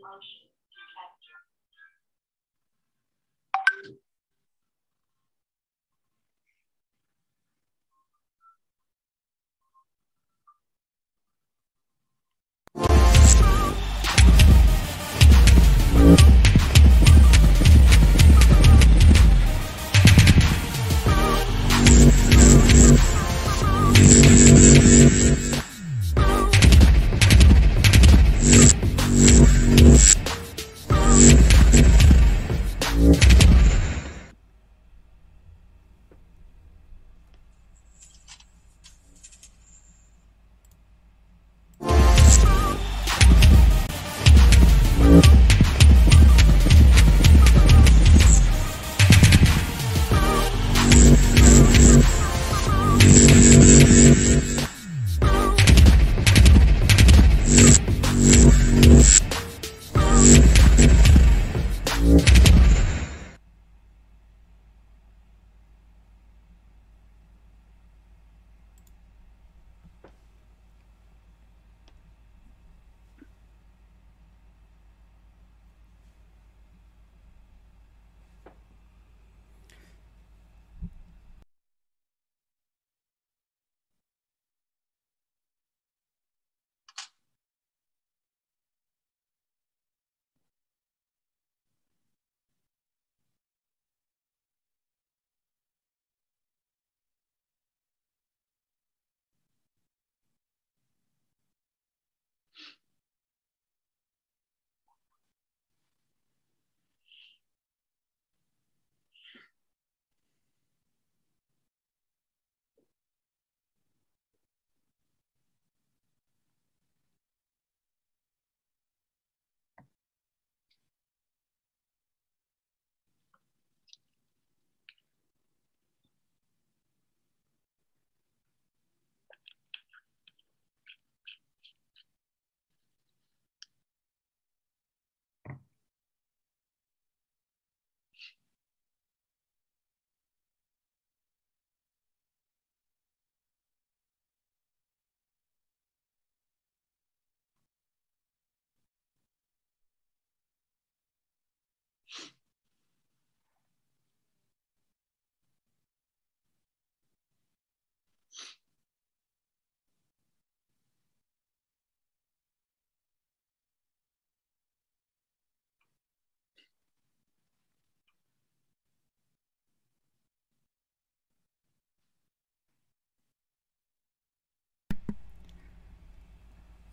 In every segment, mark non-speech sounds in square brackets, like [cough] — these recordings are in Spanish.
emotions.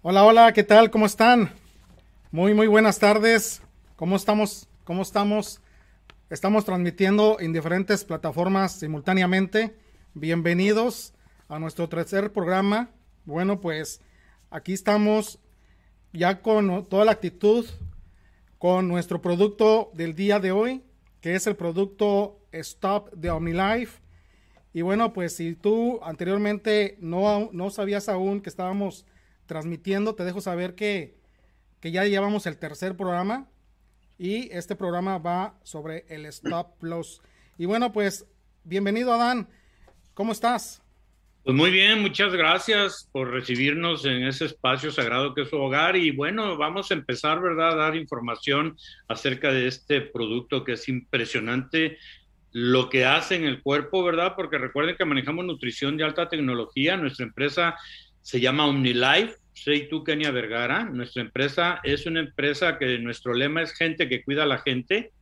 Hola, hola, ¿qué tal? ¿Cómo están? Muy, muy buenas tardes. ¿Cómo estamos? ¿Cómo estamos? Estamos transmitiendo en diferentes plataformas simultáneamente. Bienvenidos a nuestro tercer programa. Bueno, pues aquí estamos ya con toda la actitud, con nuestro producto del día de hoy, que es el producto Stop de OmniLife. Y bueno, pues si tú anteriormente no, no sabías aún que estábamos transmitiendo. Te dejo saber que, que ya llevamos el tercer programa y este programa va sobre el stop loss. Y bueno, pues bienvenido Adán. ¿Cómo estás? Pues muy bien, muchas gracias por recibirnos en ese espacio sagrado que es su hogar y bueno, vamos a empezar, ¿verdad?, a dar información acerca de este producto que es impresionante lo que hace en el cuerpo, ¿verdad? Porque recuerden que manejamos nutrición de alta tecnología, nuestra empresa se llama OmniLife. Soy tú, Kenia Vergara. Nuestra empresa es una empresa que nuestro lema es gente que cuida a la gente.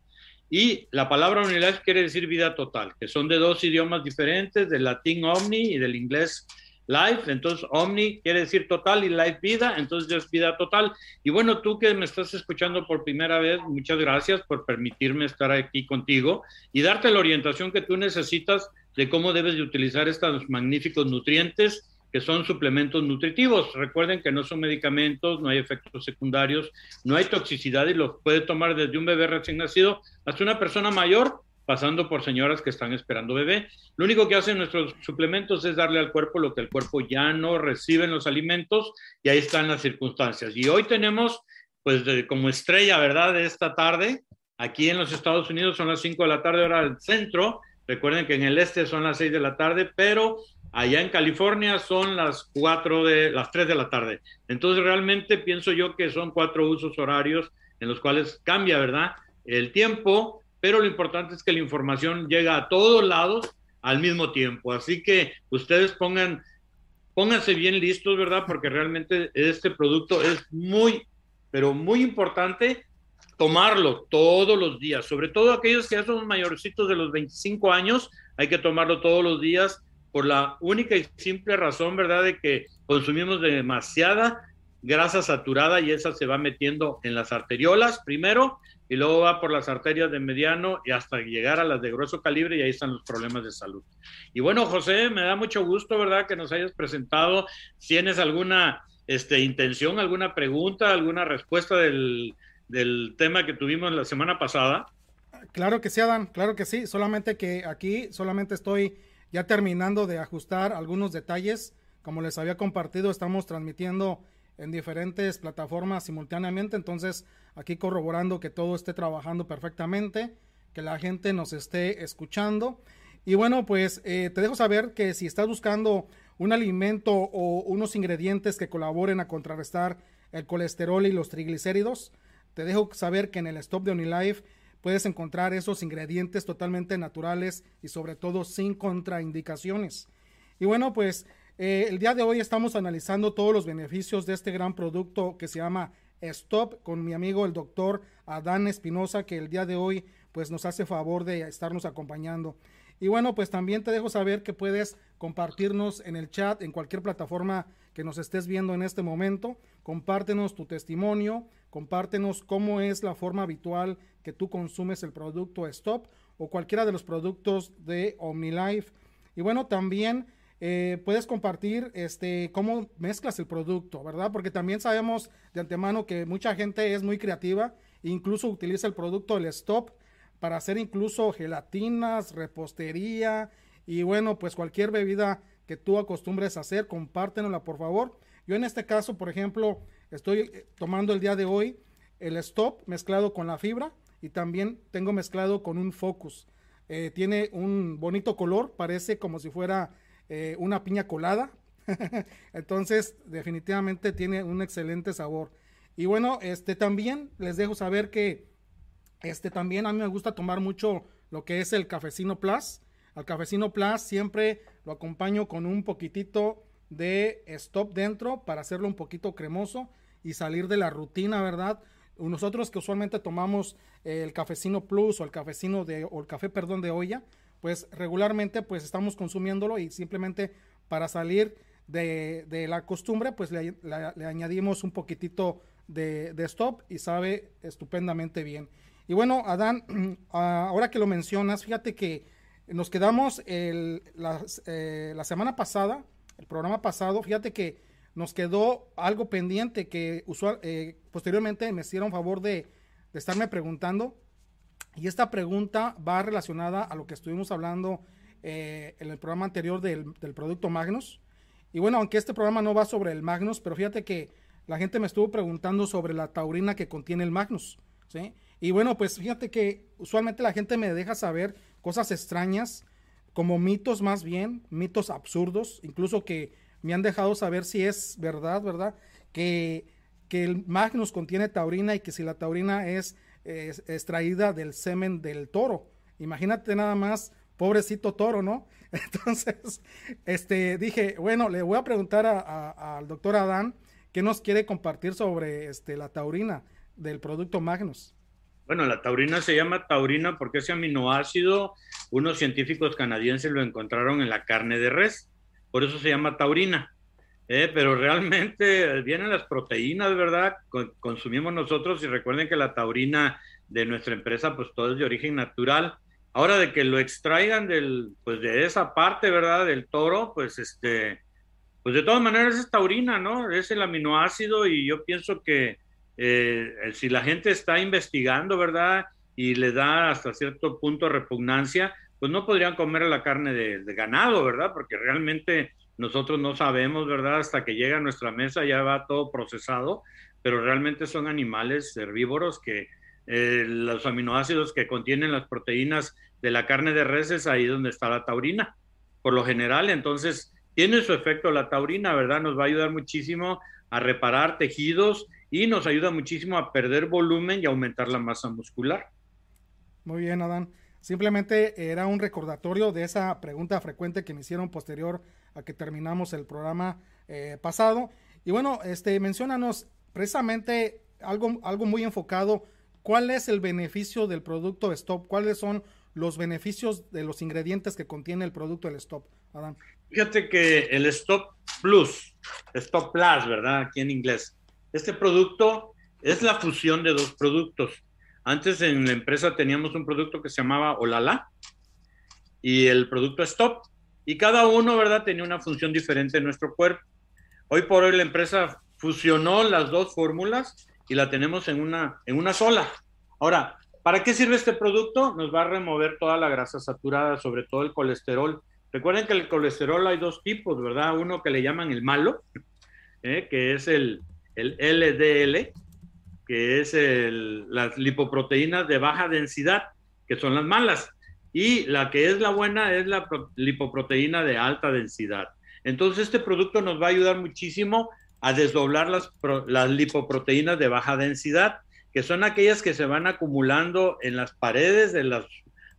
Y la palabra OmniLife quiere decir vida total, que son de dos idiomas diferentes, del latín omni y del inglés life. Entonces, omni quiere decir total y life vida, entonces es vida total. Y bueno, tú que me estás escuchando por primera vez, muchas gracias por permitirme estar aquí contigo y darte la orientación que tú necesitas de cómo debes de utilizar estos magníficos nutrientes que son suplementos nutritivos. Recuerden que no son medicamentos, no hay efectos secundarios, no hay toxicidad y los puede tomar desde un bebé recién nacido hasta una persona mayor, pasando por señoras que están esperando bebé. Lo único que hacen nuestros suplementos es darle al cuerpo lo que el cuerpo ya no recibe en los alimentos y ahí están las circunstancias. Y hoy tenemos, pues como estrella, ¿verdad?, de esta tarde, aquí en los Estados Unidos son las 5 de la tarde hora del centro. Recuerden que en el este son las 6 de la tarde, pero Allá en California son las 4 de las 3 de la tarde. Entonces realmente pienso yo que son cuatro usos horarios en los cuales cambia, ¿verdad? El tiempo, pero lo importante es que la información llega a todos lados al mismo tiempo. Así que ustedes pongan, pónganse bien listos, ¿verdad? Porque realmente este producto es muy, pero muy importante tomarlo todos los días, sobre todo aquellos que ya son mayorcitos de los 25 años, hay que tomarlo todos los días por la única y simple razón, ¿verdad?, de que consumimos demasiada grasa saturada y esa se va metiendo en las arteriolas primero y luego va por las arterias de mediano y hasta llegar a las de grueso calibre y ahí están los problemas de salud. Y bueno, José, me da mucho gusto, ¿verdad?, que nos hayas presentado. ¿Tienes alguna este, intención, alguna pregunta, alguna respuesta del, del tema que tuvimos la semana pasada? Claro que sí, Adán, claro que sí. Solamente que aquí solamente estoy ya terminando de ajustar algunos detalles. Como les había compartido, estamos transmitiendo en diferentes plataformas simultáneamente. Entonces, aquí corroborando que todo esté trabajando perfectamente, que la gente nos esté escuchando. Y bueno, pues eh, te dejo saber que si estás buscando un alimento o unos ingredientes que colaboren a contrarrestar el colesterol y los triglicéridos, te dejo saber que en el Stop de OnlyLife puedes encontrar esos ingredientes totalmente naturales y sobre todo sin contraindicaciones. Y bueno, pues eh, el día de hoy estamos analizando todos los beneficios de este gran producto que se llama Stop con mi amigo el doctor Adán Espinosa, que el día de hoy pues nos hace favor de estarnos acompañando. Y bueno, pues también te dejo saber que puedes compartirnos en el chat, en cualquier plataforma que nos estés viendo en este momento. Compártenos tu testimonio, compártenos cómo es la forma habitual que tú consumes el producto Stop o cualquiera de los productos de OmniLife. Y bueno, también eh, puedes compartir este, cómo mezclas el producto, ¿verdad? Porque también sabemos de antemano que mucha gente es muy creativa incluso utiliza el producto del stop para hacer incluso gelatinas, repostería y bueno, pues cualquier bebida que tú acostumbres a hacer, compártenosla por favor. Yo en este caso, por ejemplo, estoy eh, tomando el día de hoy el stop mezclado con la fibra y también tengo mezclado con un focus. Eh, tiene un bonito color, parece como si fuera eh, una piña colada. [laughs] Entonces, definitivamente tiene un excelente sabor. Y bueno, este también les dejo saber que este también a mí me gusta tomar mucho lo que es el cafecino plus. Al cafecino plus siempre lo acompaño con un poquitito de stop dentro para hacerlo un poquito cremoso y salir de la rutina, ¿verdad? Nosotros que usualmente tomamos el cafecino plus o el cafecino de o el café, perdón, de olla, pues regularmente pues estamos consumiéndolo y simplemente para salir de, la costumbre pues le, añadimos un poquitito de, stop y sabe estupendamente bien. Y bueno, Adán, [clears throat] ahora que lo mencionas, fíjate que nos quedamos el, eh, la, semana pasada, el programa pasado, fíjate que nos quedó algo pendiente que usual, eh, posteriormente me hicieron favor de, de estarme preguntando y esta pregunta va relacionada a lo que estuvimos hablando eh, en el programa anterior del, producto Magnus. Y bueno, aunque este programa no va sobre el Magnus, pero fíjate que la gente me estuvo preguntando sobre la taurina que contiene el Magnus. ¿sí? Y bueno, pues fíjate que usualmente la gente me deja saber cosas extrañas, como mitos más bien, mitos absurdos, incluso que me han dejado saber si es verdad, ¿verdad? Que, que el Magnus contiene taurina y que si la taurina es extraída del semen del toro. Imagínate nada más, pobrecito toro, ¿no? [laughs] Entonces, este, dije, bueno, le voy a preguntar al doctor Adán qué nos quiere compartir sobre este, la taurina del producto Magnus. Bueno, la taurina se llama taurina porque ese aminoácido, unos científicos canadienses lo encontraron en la carne de res, por eso se llama taurina. Eh, pero realmente vienen las proteínas, ¿verdad? consumimos nosotros y recuerden que la taurina de nuestra empresa, pues todo es de origen natural. Ahora de que lo extraigan del, pues de esa parte, ¿verdad? Del toro, pues este, pues de todas maneras es taurina, ¿no? Es el aminoácido y yo pienso que eh, si la gente está investigando, ¿verdad? Y le da hasta cierto punto repugnancia, pues no podrían comer la carne de ganado, ¿verdad? Porque realmente nosotros no sabemos, ¿verdad? Hasta que llega a nuestra mesa ya va todo procesado, pero realmente son animales herbívoros que eh, los aminoácidos que contienen las proteínas de la carne de res es ahí donde está la taurina. Por lo general, entonces, tiene su efecto la taurina, ¿verdad? Nos va a ayudar muchísimo a reparar tejidos y nos ayuda muchísimo a perder volumen y aumentar la masa muscular. Muy bien, Adán. Simplemente era un recordatorio de esa pregunta frecuente que me hicieron posterior a que terminamos el programa eh, pasado. Y bueno, este, menciónanos precisamente algo, algo muy enfocado. ¿Cuál es el beneficio del producto Stop? ¿Cuáles son los beneficios de los ingredientes que contiene el producto del Stop, Adán? Fíjate que el Stop Plus, Stop Plus, ¿verdad? Aquí en inglés. Este producto es la fusión de dos productos. Antes en la empresa teníamos un producto que se llamaba Olala y el producto Stop. Y cada uno, ¿verdad? Tenía una función diferente en nuestro cuerpo. Hoy por hoy la empresa fusionó las dos fórmulas y la tenemos en una, en una sola. Ahora, ¿para qué sirve este producto? Nos va a remover toda la grasa saturada, sobre todo el colesterol. Recuerden que el colesterol hay dos tipos, ¿verdad? Uno que le llaman el malo, ¿eh? que es el, el LDL, que es las lipoproteínas de baja densidad, que son las malas, y la que es la buena es la lipoproteína de alta densidad. Entonces este producto nos va a ayudar muchísimo a desdoblar las, las lipoproteínas de baja densidad, que son aquellas que se van acumulando en las paredes de, las,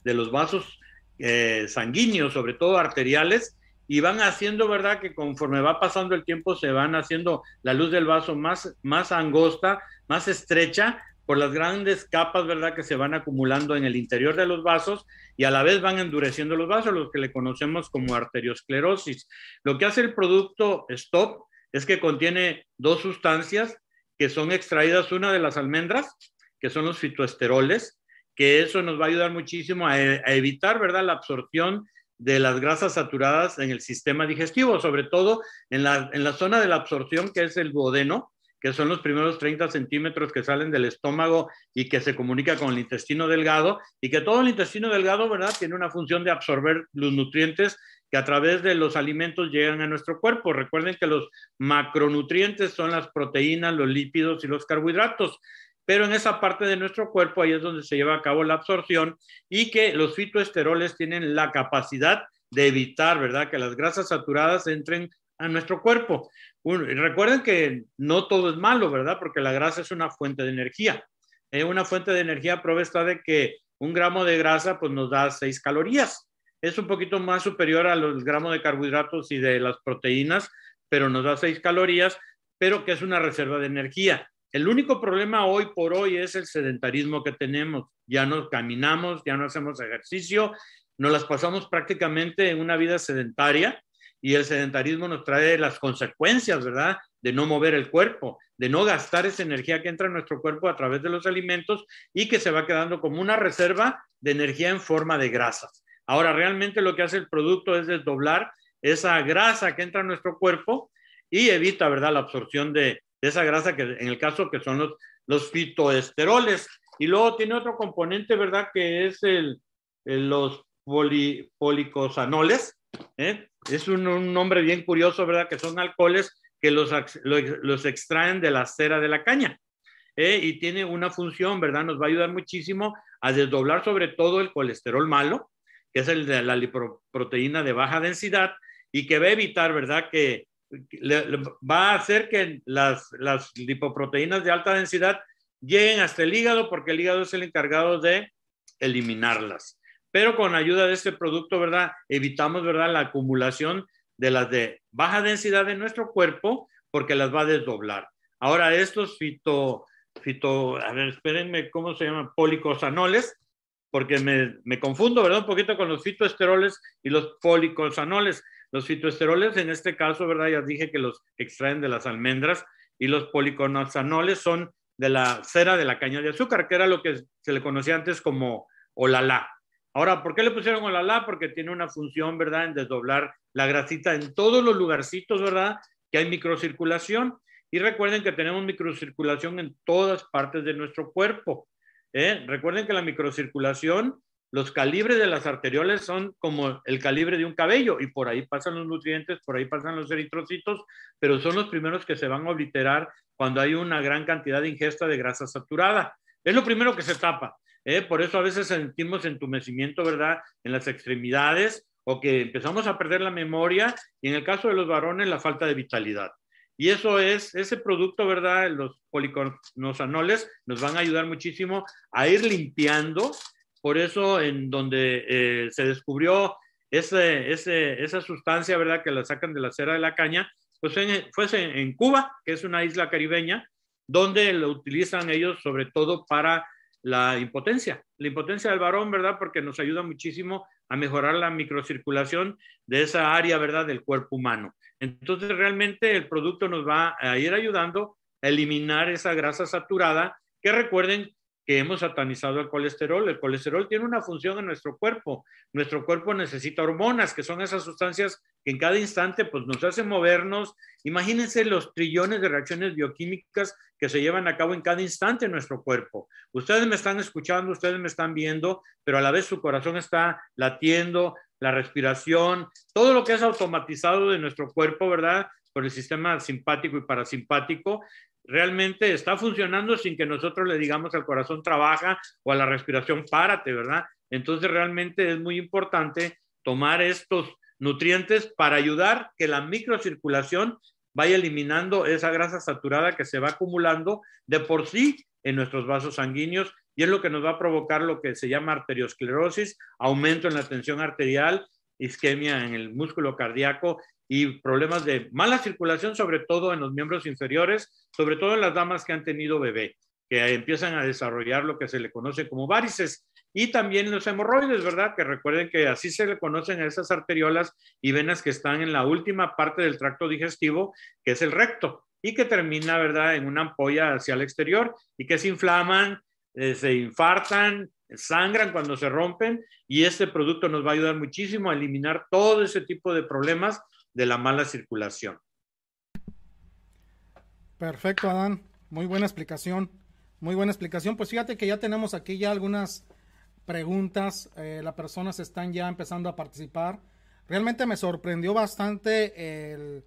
de los vasos eh, sanguíneos, sobre todo arteriales, y van haciendo, ¿verdad? Que conforme va pasando el tiempo se van haciendo la luz del vaso más, más angosta, más estrecha, por las grandes capas, ¿verdad? Que se van acumulando en el interior de los vasos y a la vez van endureciendo los vasos, los que le conocemos como arteriosclerosis. Lo que hace el producto Stop es que contiene dos sustancias que son extraídas, una de las almendras, que son los fitoesteroles, que eso nos va a ayudar muchísimo a, a evitar, ¿verdad? La absorción de las grasas saturadas en el sistema digestivo, sobre todo en la, en la zona de la absorción que es el duodeno, que son los primeros 30 centímetros que salen del estómago y que se comunica con el intestino delgado, y que todo el intestino delgado, ¿verdad?, tiene una función de absorber los nutrientes que a través de los alimentos llegan a nuestro cuerpo. Recuerden que los macronutrientes son las proteínas, los lípidos y los carbohidratos pero en esa parte de nuestro cuerpo ahí es donde se lleva a cabo la absorción y que los fitoesteroles tienen la capacidad de evitar, ¿verdad?, que las grasas saturadas entren a nuestro cuerpo. recuerden que no todo es malo, ¿verdad?, porque la grasa es una fuente de energía. Es una fuente de energía prueba está de que un gramo de grasa pues nos da seis calorías. Es un poquito más superior a los gramos de carbohidratos y de las proteínas, pero nos da seis calorías, pero que es una reserva de energía. El único problema hoy por hoy es el sedentarismo que tenemos. Ya no caminamos, ya no hacemos ejercicio, nos las pasamos prácticamente en una vida sedentaria y el sedentarismo nos trae las consecuencias, ¿verdad? De no mover el cuerpo, de no gastar esa energía que entra en nuestro cuerpo a través de los alimentos y que se va quedando como una reserva de energía en forma de grasas. Ahora, realmente lo que hace el producto es desdoblar esa grasa que entra en nuestro cuerpo y evita, ¿verdad?, la absorción de, de esa grasa que en el caso que son los, los fitoesteroles. Y luego tiene otro componente, ¿verdad? Que es el, los policosanoles. ¿eh? Es un, nombre bien curioso, ¿verdad? Que son alcoholes que los, los, extraen de la cera de la caña. ¿eh? Y tiene una función, ¿verdad? Nos va a ayudar muchísimo a desdoblar sobre todo el colesterol malo, que es el de la lipoproteína de baja densidad, y que va a evitar, ¿verdad? Que va a hacer que las, las lipoproteínas de alta densidad lleguen hasta el hígado porque el hígado es el encargado de eliminarlas. Pero con ayuda de este producto, ¿verdad? Evitamos, ¿verdad? La acumulación de las de baja densidad en nuestro cuerpo porque las va a desdoblar. Ahora, estos fito, fito, a ver, espérenme, ¿cómo se llaman? Policosanoles, porque me, me confundo, ¿verdad? Un poquito con los fitoesteroles y los policosanoles. Los fitoesteroles, en este caso, ¿verdad? Ya dije que los extraen de las almendras y los policonazanoles son de la cera de la caña de azúcar, que era lo que se le conocía antes como olala. Ahora, ¿por qué le pusieron olala? Porque tiene una función, ¿verdad?, en desdoblar la grasita en todos los lugarcitos, ¿verdad?, que hay microcirculación. Y recuerden que tenemos microcirculación en todas partes de nuestro cuerpo. ¿eh? Recuerden que la microcirculación los calibres de las arterioles son como el calibre de un cabello y por ahí pasan los nutrientes, por ahí pasan los eritrocitos, pero son los primeros que se van a obliterar cuando hay una gran cantidad de ingesta de grasa saturada. Es lo primero que se tapa. ¿eh? Por eso a veces sentimos entumecimiento, ¿verdad? En las extremidades o que empezamos a perder la memoria y en el caso de los varones la falta de vitalidad. Y eso es, ese producto, ¿verdad? Los policonosanoles nos van a ayudar muchísimo a ir limpiando. Por eso, en donde eh, se descubrió ese, ese, esa sustancia, ¿verdad? Que la sacan de la cera de la caña, pues fue en Cuba, que es una isla caribeña, donde lo utilizan ellos sobre todo para la impotencia, la impotencia del varón, ¿verdad? Porque nos ayuda muchísimo a mejorar la microcirculación de esa área, ¿verdad? Del cuerpo humano. Entonces, realmente el producto nos va a ir ayudando a eliminar esa grasa saturada, que recuerden que hemos satanizado el colesterol. El colesterol tiene una función en nuestro cuerpo. Nuestro cuerpo necesita hormonas, que son esas sustancias que en cada instante pues, nos hacen movernos. Imagínense los trillones de reacciones bioquímicas que se llevan a cabo en cada instante en nuestro cuerpo. Ustedes me están escuchando, ustedes me están viendo, pero a la vez su corazón está latiendo, la respiración, todo lo que es automatizado de nuestro cuerpo, ¿verdad? Por el sistema simpático y parasimpático, realmente está funcionando sin que nosotros le digamos al corazón trabaja o a la respiración párate, ¿verdad? Entonces realmente es muy importante tomar estos nutrientes para ayudar que la microcirculación vaya eliminando esa grasa saturada que se va acumulando de por sí en nuestros vasos sanguíneos y es lo que nos va a provocar lo que se llama arteriosclerosis, aumento en la tensión arterial, isquemia en el músculo cardíaco y problemas de mala circulación, sobre todo en los miembros inferiores, sobre todo en las damas que han tenido bebé, que empiezan a desarrollar lo que se le conoce como varices y también los hemorroides, ¿verdad? Que recuerden que así se le conocen a esas arteriolas y venas que están en la última parte del tracto digestivo, que es el recto, y que termina, ¿verdad?, en una ampolla hacia el exterior y que se inflaman, eh, se infartan, sangran cuando se rompen y este producto nos va a ayudar muchísimo a eliminar todo ese tipo de problemas de la mala circulación. Perfecto, Adán. Muy buena explicación. Muy buena explicación. Pues fíjate que ya tenemos aquí ya algunas preguntas. Eh, las personas están ya empezando a participar. Realmente me sorprendió bastante el,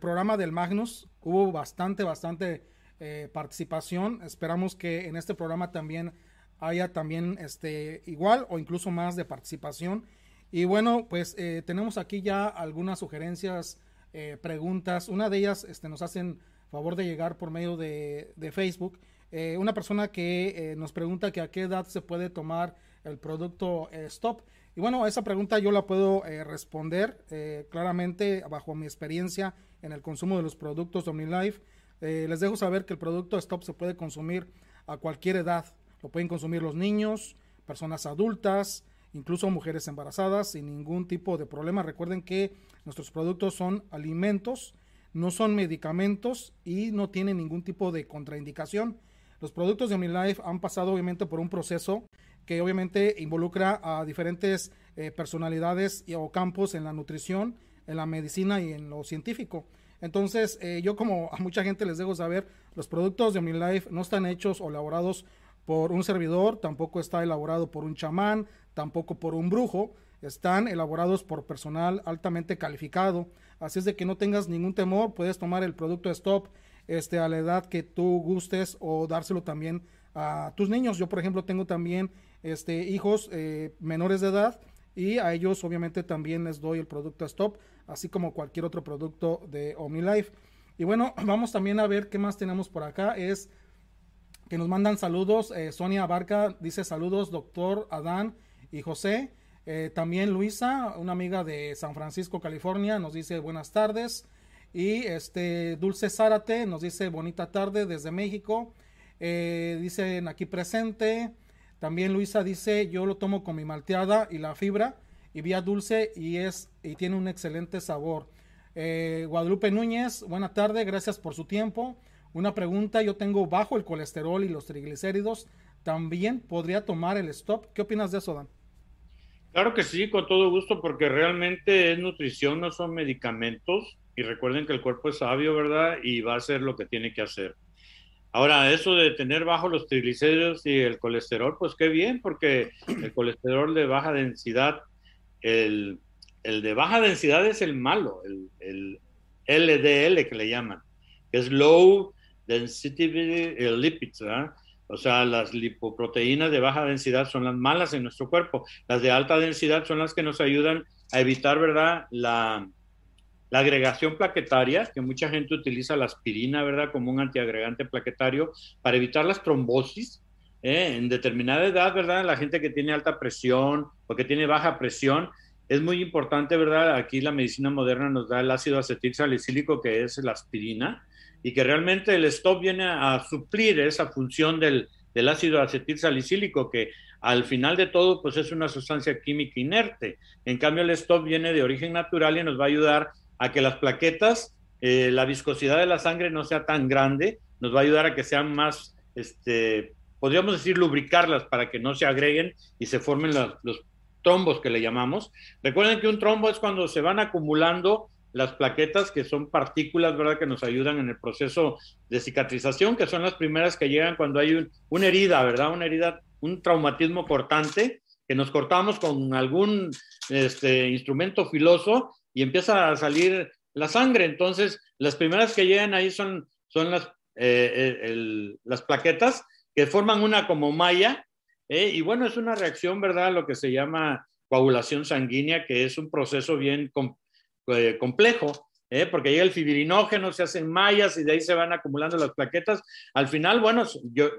programa del Magnus. Hubo bastante, bastante eh, participación. Esperamos que en este programa también haya también este igual o incluso más de participación. Y bueno, pues eh, tenemos aquí ya algunas sugerencias, eh, preguntas. Una de ellas este, nos hacen favor de llegar por medio de, Facebook. Eh, una persona que nos pregunta que a qué edad se puede tomar el producto Stop. Y bueno, esa pregunta yo la puedo responder claramente bajo mi experiencia en el consumo de los productos OmniLife. les dejo saber que el producto Stop se puede consumir a cualquier edad. Lo pueden consumir los niños, personas adultas, incluso mujeres embarazadas sin ningún tipo de problema. Recuerden que nuestros productos son alimentos, no son medicamentos y no tienen ningún tipo de contraindicación. Los productos de OmniLife han pasado obviamente por un proceso que obviamente involucra a diferentes eh, personalidades o campos en la nutrición, en la medicina y en lo científico. Entonces, eh, yo como a mucha gente les dejo saber, los productos de OmniLife no están hechos o elaborados por un servidor, tampoco está elaborado por un chamán, tampoco por un brujo, están elaborados por personal altamente calificado. Así es de que no tengas ningún temor, puedes tomar el producto Stop este, a la edad que tú gustes o dárselo también a tus niños. Yo, por ejemplo, tengo también este, hijos eh, menores de edad y a ellos obviamente también les doy el producto Stop, así como cualquier otro producto de OmniLife. Y bueno, [clears throat] vamos también a ver qué más tenemos por acá. Es que nos mandan saludos. Eh, Sonia Barca dice saludos, doctor Adán y José. Eh, también Luisa, una amiga de San Francisco, California, nos dice buenas tardes. Y este Dulce Zárate nos dice bonita tarde desde México. Eh, dicen aquí presente. También Luisa dice yo lo tomo con mi malteada y la fibra y vía dulce y es y tiene un excelente sabor. Eh, Guadalupe Núñez, buena tarde, gracias por su tiempo. Una pregunta, yo tengo bajo el colesterol y los triglicéridos, ¿también podría tomar el stop? ¿Qué opinas de eso, Dan? Claro que sí, con todo gusto, porque realmente es nutrición, no son medicamentos. Y recuerden que el cuerpo es sabio, ¿verdad? Y va a hacer lo que tiene que hacer. Ahora, eso de tener bajo los triglicéridos y el colesterol, pues qué bien, porque el colesterol de baja densidad, el, de baja densidad es el malo, el, el LDL que le llaman, es low density lipids, ¿verdad? O sea, las lipoproteínas de baja densidad son las malas en nuestro cuerpo. Las de alta densidad son las que nos ayudan a evitar, ¿verdad? La, la agregación plaquetaria, que mucha gente utiliza la aspirina, ¿verdad? Como un antiagregante plaquetario para evitar las trombosis. ¿eh? En determinada edad, ¿verdad? La gente que tiene alta presión o que tiene baja presión, es muy importante, ¿verdad? Aquí la medicina moderna nos da el ácido acetil salicílico, que es la aspirina, y que realmente el stop viene a suplir esa función del, ácido acetil salicílico, que al final de todo, pues es una sustancia química inerte. En cambio, el stop viene de origen natural y nos va a ayudar a que las plaquetas, eh, la viscosidad de la sangre no sea tan grande, nos va a ayudar a que sean más, este, podríamos decir, lubricarlas para que no se agreguen y se formen los trombos que le llamamos. Recuerden que un trombo es cuando se van acumulando las plaquetas, que son partículas, ¿verdad?, que nos ayudan en el proceso de cicatrización, que son las primeras que llegan cuando hay una herida, ¿verdad? Una herida, un traumatismo cortante, que nos cortamos con algún este, instrumento filoso y empieza a salir la sangre. Entonces, las primeras que llegan ahí son, son las, eh, eh, las plaquetas que forman una como malla. ¿eh? y bueno, es una reacción, ¿verdad? Lo que se llama coagulación sanguínea, que es un proceso bien eh, complejo, ¿eh? porque llega el fibrinógeno, se hacen mallas y de ahí se van acumulando las plaquetas. Al final, bueno,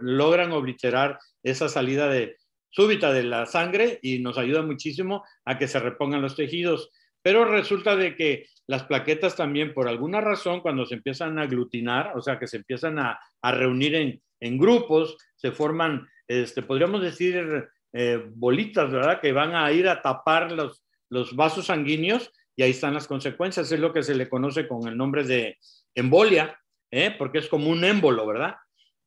logran obliterar esa salida de, súbita de la sangre y nos ayuda muchísimo a que se repongan los tejidos. Pero resulta de que las plaquetas también, por alguna razón, cuando se empiezan a aglutinar, o sea, que se empiezan a, reunir en, grupos, se forman, este, podríamos decir, eh, bolitas, ¿verdad? Que van a ir a tapar los, los vasos sanguíneos y ahí están las consecuencias. Es lo que se le conoce con el nombre de embolia, ¿eh? porque es como un émbolo, ¿verdad?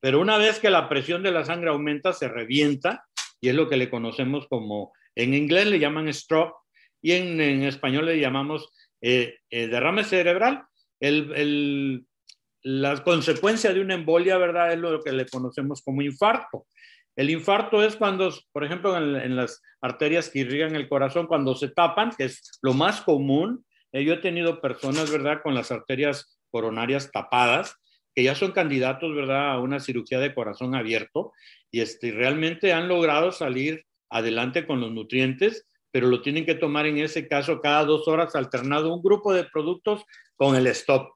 Pero una vez que la presión de la sangre aumenta, se revienta y es lo que le conocemos como, en inglés le llaman stroke y en, español le llamamos eh, eh, derrame cerebral. El, la consecuencia de una embolia, ¿verdad? Es lo que le conocemos como infarto. El infarto es cuando, por ejemplo, en, las arterias que irrigan el corazón, cuando se tapan, que es lo más común. Eh, yo he tenido personas, ¿verdad?, con las arterias coronarias tapadas, que ya son candidatos, ¿verdad?, a una cirugía de corazón abierto y este, realmente han logrado salir adelante con los nutrientes, pero lo tienen que tomar en ese caso cada dos horas alternado un grupo de productos con el stop.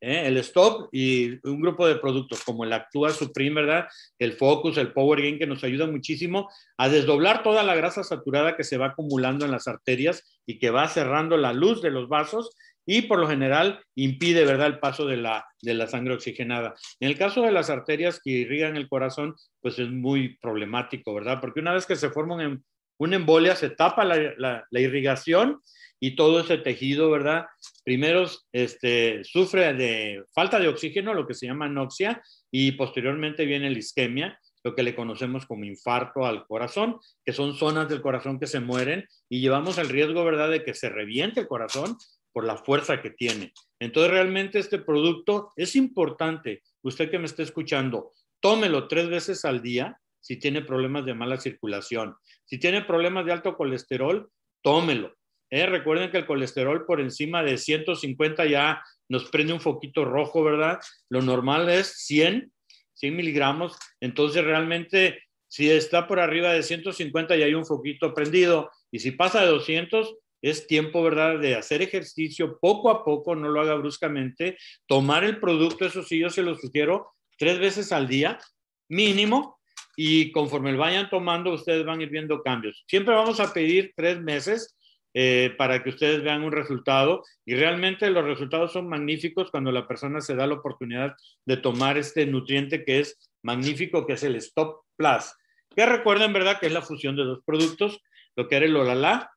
¿Eh? el stop y un grupo de productos como el Actua Supreme, ¿verdad? El Focus, el Power Gain, que nos ayuda muchísimo a desdoblar toda la grasa saturada que se va acumulando en las arterias y que va cerrando la luz de los vasos y por lo general impide, ¿verdad?, el paso de la, de la sangre oxigenada. En el caso de las arterias que irrigan el corazón, pues es muy problemático, ¿verdad? Porque una vez que se forma un, una embolia, se tapa la, la irrigación y todo ese tejido, ¿verdad? Primero este, sufre de falta de oxígeno, lo que se llama anoxia, y posteriormente viene la isquemia, lo que le conocemos como infarto al corazón, que son zonas del corazón que se mueren y llevamos el riesgo, ¿verdad?, de que se reviente el corazón por la fuerza que tiene. Entonces, realmente este producto es importante. Usted que me está escuchando, tómelo tres veces al día si tiene problemas de mala circulación. Si tiene problemas de alto colesterol, tómelo. Eh, recuerden que el colesterol por encima de 150 ya nos prende un foquito rojo, ¿verdad? Lo normal es 100, 100 miligramos. Entonces, realmente, si está por arriba de 150 ya hay un foquito prendido. Y si pasa de 200, es tiempo, ¿verdad?, de hacer ejercicio poco a poco, no lo haga bruscamente. Tomar el producto, eso sí, yo se lo sugiero tres veces al día, mínimo. Y conforme vayan tomando, ustedes van a ir viendo cambios. Siempre vamos a pedir tres meses eh, para que ustedes vean un resultado. Y realmente los resultados son magníficos cuando la persona se da la oportunidad de tomar este nutriente que es magnífico, que es el Stop Plus. Que recuerden, ¿verdad? Que es la fusión de dos productos, lo que era el Olala,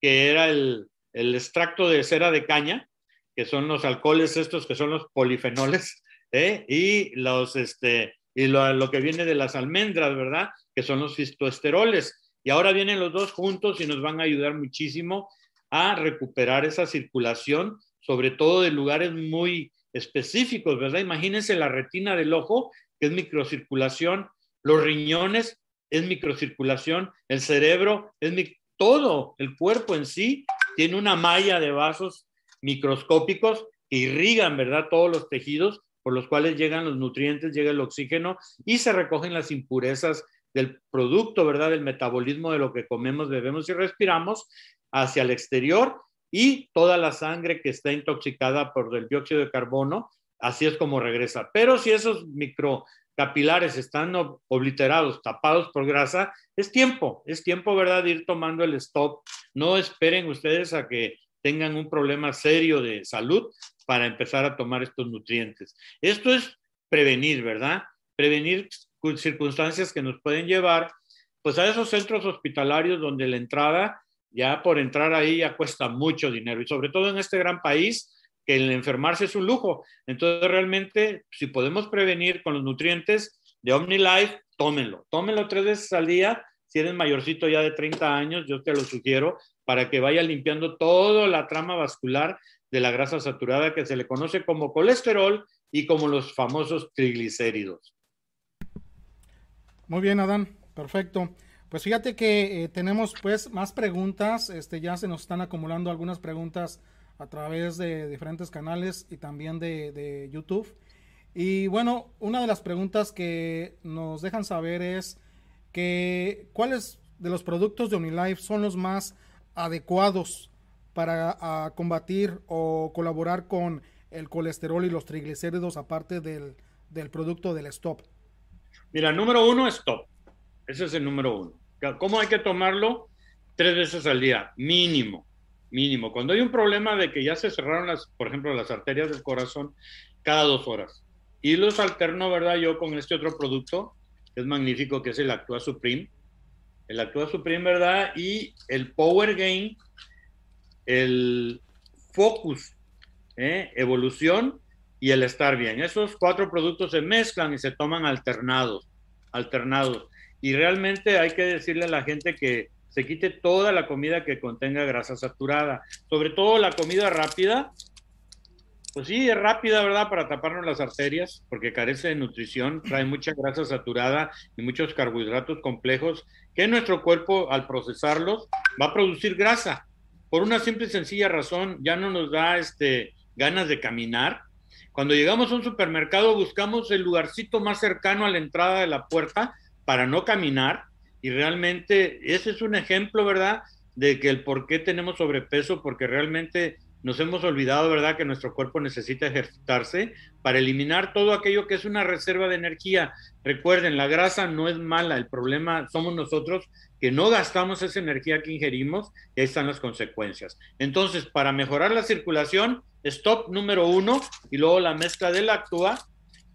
que era el, el extracto de cera de caña, que son los alcoholes estos, que son los polifenoles, [laughs] ¿eh? y los, este, y lo, lo, que viene de las almendras, ¿verdad? Que son los fistoesteroles. Y ahora vienen los dos juntos y nos van a ayudar muchísimo a recuperar esa circulación, sobre todo de lugares muy específicos, ¿verdad? Imagínense la retina del ojo, que es microcirculación, los riñones es microcirculación, el cerebro es todo, el cuerpo en sí tiene una malla de vasos microscópicos que irrigan, ¿verdad? Todos los tejidos por los cuales llegan los nutrientes, llega el oxígeno y se recogen las impurezas del producto, ¿verdad? Del metabolismo de lo que comemos, bebemos y respiramos hacia el exterior y toda la sangre que está intoxicada por el dióxido de carbono, así es como regresa. Pero si esos microcapilares están obliterados, tapados por grasa, es tiempo, es tiempo, ¿verdad?, ir tomando el stop. No esperen ustedes a que tengan un problema serio de salud para empezar a tomar estos nutrientes. Esto es prevenir, ¿verdad? Prevenir circunstancias que nos pueden llevar pues a esos centros hospitalarios donde la entrada ya por entrar ahí ya cuesta mucho dinero y sobre todo en este gran país que el enfermarse es un lujo. Entonces realmente si podemos prevenir con los nutrientes de OmniLife, tómenlo, tómenlo tres veces al día. Si eres mayorcito ya de 30 años, yo te lo sugiero para que vaya limpiando toda la trama vascular de la grasa saturada que se le conoce como colesterol y como los famosos triglicéridos. Muy bien, Adán, perfecto. Pues fíjate que eh, tenemos pues más preguntas, este ya se nos están acumulando algunas preguntas a través de diferentes canales y también de, YouTube. Y bueno, una de las preguntas que nos dejan saber es que cuáles de los productos de OmniLife son los más adecuados para combatir o colaborar con el colesterol y los triglicéridos aparte del, del producto del stop. Mira, número uno, stop. Ese es el número uno. ¿Cómo hay que tomarlo? Tres veces al día, mínimo, mínimo. Cuando hay un problema de que ya se cerraron las, por ejemplo, las arterias del corazón, cada dos horas. Y los alterno, ¿verdad? Yo con este otro producto, que es magnífico, que es el Actua Supreme. El Actua Supreme, ¿verdad? Y el Power Gain, el Focus, ¿eh? Evolución y el Estar Bien. Esos cuatro productos se mezclan y se toman alternados, alternados. Y realmente hay que decirle a la gente que se quite toda la comida que contenga grasa saturada, sobre todo la comida rápida. Pues sí, rápida, ¿verdad? Para taparnos las arterias, porque carece de nutrición, trae mucha grasa saturada y muchos carbohidratos complejos que nuestro cuerpo, al procesarlos, va a producir grasa. Por una simple y sencilla razón, ya no nos da este, ganas de caminar. Cuando llegamos a un supermercado, buscamos el lugarcito más cercano a la entrada de la puerta para no caminar. Y realmente ese es un ejemplo, ¿verdad? De que el por qué tenemos sobrepeso, porque realmente nos hemos olvidado, ¿verdad?, que nuestro cuerpo necesita ejercitarse para eliminar todo aquello que es una reserva de energía. Recuerden, la grasa no es mala, el problema somos nosotros que no gastamos esa energía que ingerimos y ahí están las consecuencias. Entonces, para mejorar la circulación, stop número uno y luego la mezcla del actúa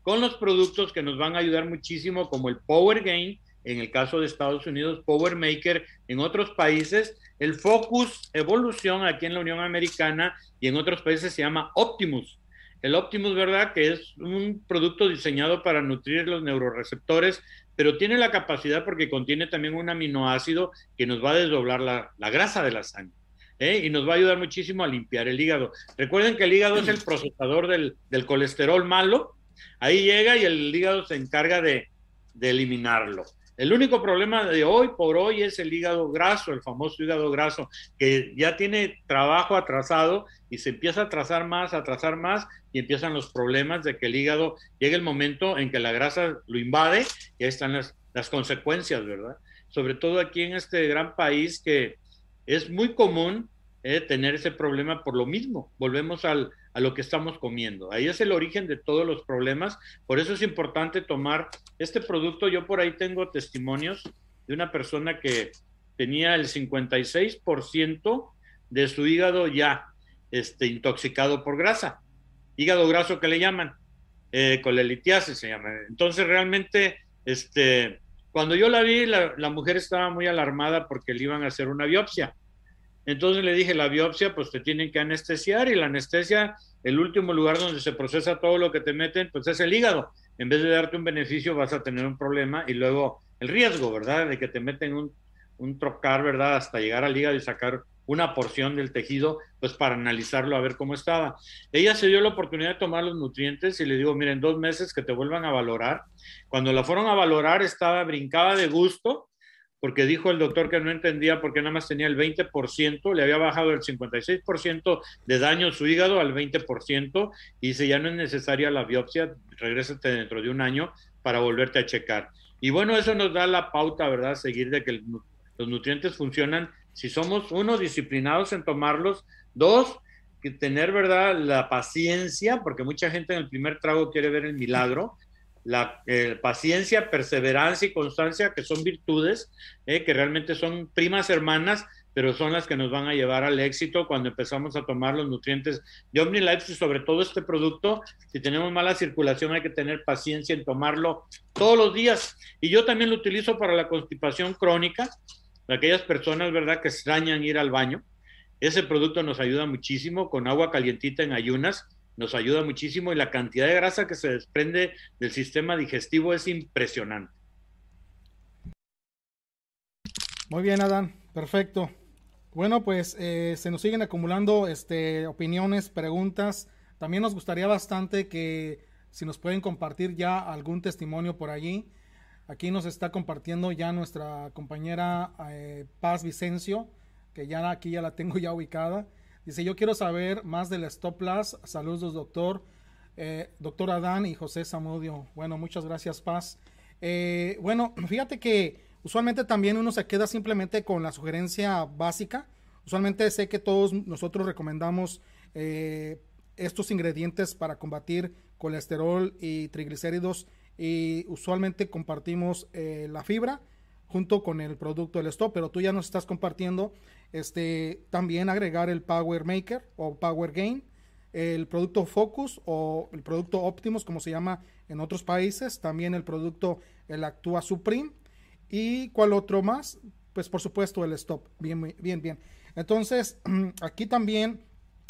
con los productos que nos van a ayudar muchísimo, como el Power Gain, en el caso de Estados Unidos, Power Maker en otros países, el Focus Evolución aquí en la Unión Americana y en otros países se llama Optimus. El Optimus, ¿verdad? Que es un producto diseñado para nutrir los neuroreceptores, pero tiene la capacidad porque contiene también un aminoácido que nos va a desdoblar la, grasa de la sangre. ¿Eh? y nos va a ayudar muchísimo a limpiar el hígado. Recuerden que el hígado es el procesador del, del colesterol malo Ahí llega y el hígado se encarga de, eliminarlo. El único problema de hoy por hoy es el hígado graso, el famoso hígado graso, que ya tiene trabajo atrasado y se empieza a atrasar más, a atrasar más y empiezan los problemas de que el hígado llegue el momento en que la grasa lo invade y ahí están las, las consecuencias, ¿verdad? Sobre todo aquí en este gran país que es muy común eh, tener ese problema por lo mismo. Volvemos al, a lo que estamos comiendo. Ahí es el origen de todos los problemas. Por eso es importante tomar este producto. Yo por ahí tengo testimonios de una persona que tenía el 56% de su hígado ya este, intoxicado por grasa. Hígado graso que le llaman, eh, colelitiasis se llama. Entonces realmente, este, cuando yo la vi, la, la mujer estaba muy alarmada porque le iban a hacer una biopsia entonces le dije, la biopsia, pues te tienen que anestesiar y la anestesia, el último lugar donde se procesa todo lo que te meten, pues es el hígado. En vez de darte un beneficio, vas a tener un problema y luego el riesgo, ¿verdad? De que te meten un, trocar, ¿verdad? Hasta llegar al hígado y sacar una porción del tejido, pues para analizarlo, a ver cómo estaba. Ella se dio la oportunidad de tomar los nutrientes y le digo, miren, dos meses que te vuelvan a valorar. Cuando la fueron a valorar, estaba, brincaba de gusto porque dijo el doctor que no entendía porque nada más tenía el 20%, le había bajado el 56% de daño a su hígado al 20% y dice, ya no es necesaria la biopsia, regrésate dentro de un año para volverte a checar. Y bueno, eso nos da la pauta, ¿verdad? Seguir de que los nutrientes funcionan si somos, uno, disciplinados en tomarlos, Dos, que tener, ¿verdad?, la paciencia, porque mucha gente en el primer trago quiere ver el milagro. La eh, paciencia, perseverancia y constancia, que son virtudes, eh, que realmente son primas hermanas, pero son las que nos van a llevar al éxito cuando empezamos a tomar los nutrientes de OmniLife y sobre todo este producto, si tenemos mala circulación hay que tener paciencia en tomarlo todos los días. Y yo también lo utilizo para la constipación crónica, de aquellas personas, ¿verdad?, que extrañan ir al baño. Ese producto nos ayuda muchísimo con agua calientita en ayunas, nos ayuda muchísimo y la cantidad de grasa que se desprende del sistema digestivo es impresionante. Muy bien, Adán, perfecto. Bueno, pues eh, se nos siguen acumulando este, opiniones, preguntas. También nos gustaría bastante que si nos pueden compartir ya algún testimonio por allí. Aquí nos está compartiendo ya nuestra compañera eh, Paz Vicencio, que ya aquí ya la tengo ya ubicada. Dice, yo quiero saber más del Stop Plus. Saludos, doctor. Eh, doctor Adán y José Samudio. Bueno, muchas gracias, Paz. bueno, [clears throat] fíjate que Usualmente también uno se queda simplemente con la sugerencia básica. Usualmente sé que todos nosotros recomendamos eh, estos ingredientes para combatir colesterol y triglicéridos y usualmente compartimos eh, la fibra junto con el producto del stop, pero tú ya nos estás compartiendo este también agregar el Power Maker o Power Gain, el producto Focus o el producto Optimus como se llama en otros países, también el producto el Actua Supreme ¿Y cuál otro más? Pues por supuesto el stop. Bien, bien, bien. Entonces, [clears throat] aquí también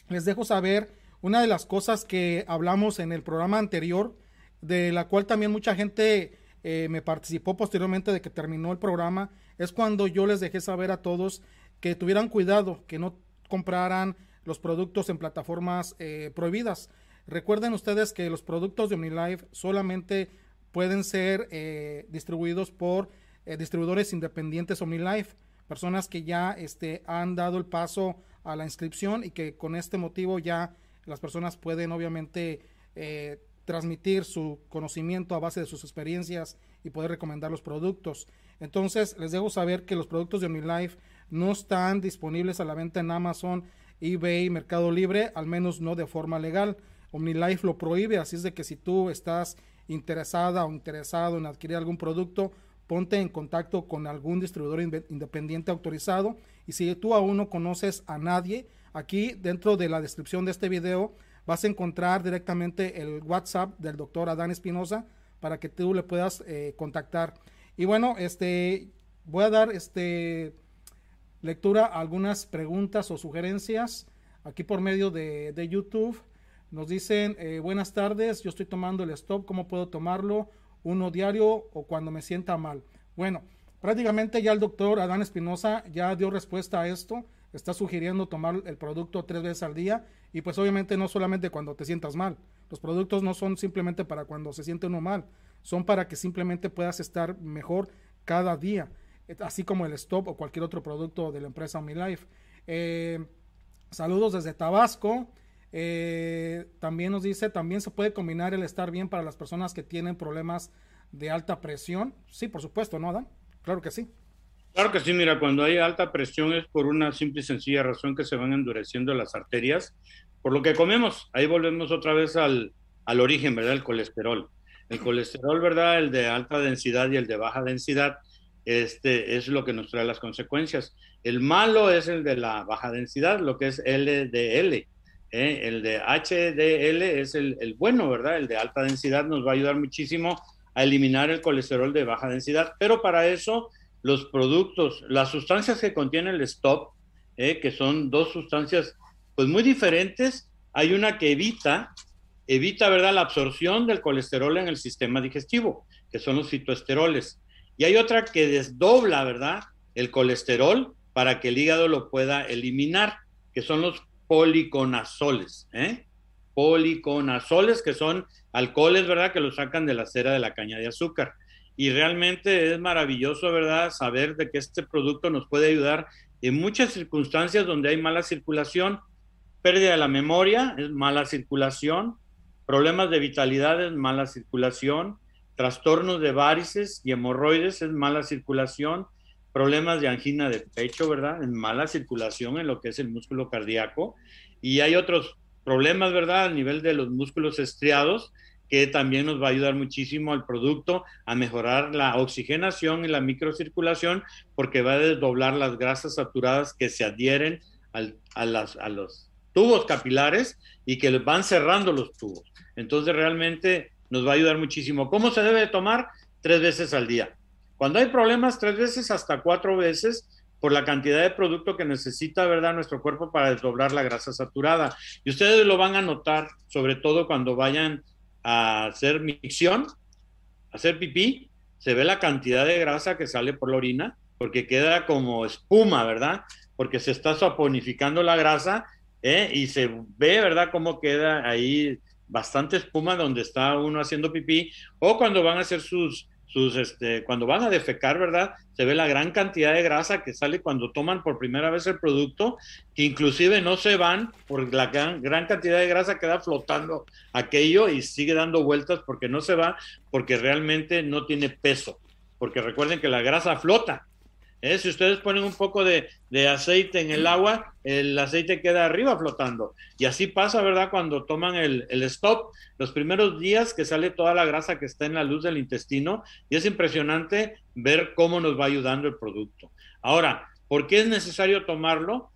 les dejo saber una de las cosas que hablamos en el programa anterior, de la cual también mucha gente eh, me participó posteriormente de que terminó el programa, es cuando yo les dejé saber a todos que tuvieran cuidado, que no compraran los productos en plataformas eh, prohibidas. Recuerden ustedes que los productos de OmniLife solamente pueden ser eh, distribuidos por eh, distribuidores independientes OmniLife, personas que ya este, han dado el paso a la inscripción y que con este motivo ya las personas pueden obviamente transmitir su conocimiento a base de sus experiencias y poder recomendar los productos. Entonces, les dejo saber que los productos de OmniLife no están disponibles a la venta en Amazon, eBay, Mercado Libre, al menos no de forma legal. OmniLife lo prohíbe, así es de que si tú estás interesada o interesado en adquirir algún producto, ponte en contacto con algún distribuidor independiente autorizado y si tú aún no conoces a nadie, aquí dentro de la descripción de este video vas a encontrar directamente el WhatsApp del doctor Adán Espinosa para que tú le puedas eh, contactar. Y bueno, este voy a dar este lectura a algunas preguntas o sugerencias aquí por medio de, YouTube. Nos dicen, eh, buenas tardes, yo estoy tomando el stop, ¿cómo puedo tomarlo? uno diario o cuando me sienta mal. Bueno, prácticamente ya el doctor Adán Espinosa ya dio respuesta a esto, está sugiriendo tomar el producto tres veces al día y pues obviamente no solamente cuando te sientas mal, los productos no son simplemente para cuando se siente uno mal, son para que simplemente puedas estar mejor cada día, así como el stop o cualquier otro producto de la empresa OmniLife. Eh, saludos desde Tabasco. Eh, también nos dice, también se puede combinar el estar bien para las personas que tienen problemas de alta presión. Sí, por supuesto, ¿no, Dan? Claro que sí. Claro que sí, mira, cuando hay alta presión es por una simple y sencilla razón que se van endureciendo las arterias, por lo que comemos. Ahí volvemos otra vez al, al origen, ¿verdad? El colesterol. El colesterol, ¿verdad? El de alta densidad y el de baja densidad, este es lo que nos trae las consecuencias. El malo es el de la baja densidad, lo que es LDL ¿eh? El de HDL es el, bueno, ¿verdad? El de alta densidad nos va a ayudar muchísimo a eliminar el colesterol de baja densidad, pero para eso los productos, las sustancias que contiene el stop, ¿eh? que son dos sustancias pues muy diferentes, hay una que evita, evita, ¿verdad?, la absorción del colesterol en el sistema digestivo, que son los fitoesteroles. Y hay otra que desdobla, ¿verdad?, el colesterol para que el hígado lo pueda eliminar, que son los policonazoles, ¿eh? Policonazoles, que son alcoholes, ¿verdad? Que lo sacan de la cera de la caña de azúcar. Y realmente es maravilloso, ¿verdad? Saber de que este producto nos puede ayudar en muchas circunstancias donde hay mala circulación, pérdida de la memoria, es mala circulación, problemas de vitalidad es mala circulación, trastornos de varices y hemorroides es mala circulación, problemas de angina de pecho, ¿verdad? En mala circulación en lo que es el músculo cardíaco. Y hay otros problemas, ¿verdad? A nivel de los músculos estriados, que también nos va a ayudar muchísimo al producto a mejorar la oxigenación y la microcirculación, porque va a desdoblar las grasas saturadas que se adhieren a, las, a los tubos capilares y que van cerrando los tubos. Entonces realmente nos va a ayudar muchísimo. ¿Cómo se debe tomar? Tres veces al día. Cuando hay problemas, tres veces hasta cuatro veces por la cantidad de producto que necesita, ¿verdad?, nuestro cuerpo para desdoblar la grasa saturada. Y ustedes lo van a notar, sobre todo cuando vayan a hacer micción, hacer pipí, se ve la cantidad de grasa que sale por la orina, porque queda como espuma, ¿verdad? Porque se está saponificando la grasa ¿eh? y se ve, ¿verdad?, cómo queda ahí bastante espuma donde está uno haciendo pipí, o cuando van a hacer sus sus, este, cuando van a defecar, ¿verdad? Se ve la gran cantidad de grasa que sale cuando toman por primera vez el producto, que inclusive no se van por la gran, cantidad de grasa que da flotando aquello y sigue dando vueltas porque no se va, porque realmente no tiene peso. Porque recuerden que la grasa flota, ¿Eh? Si ustedes ponen un poco de, aceite en el agua, el aceite queda arriba flotando. Y así pasa, ¿verdad? Cuando toman el, el, stop, los primeros días que sale toda la grasa que está en la luz del intestino, y es impresionante ver cómo nos va ayudando el producto. Ahora, ¿por qué es necesario tomarlo?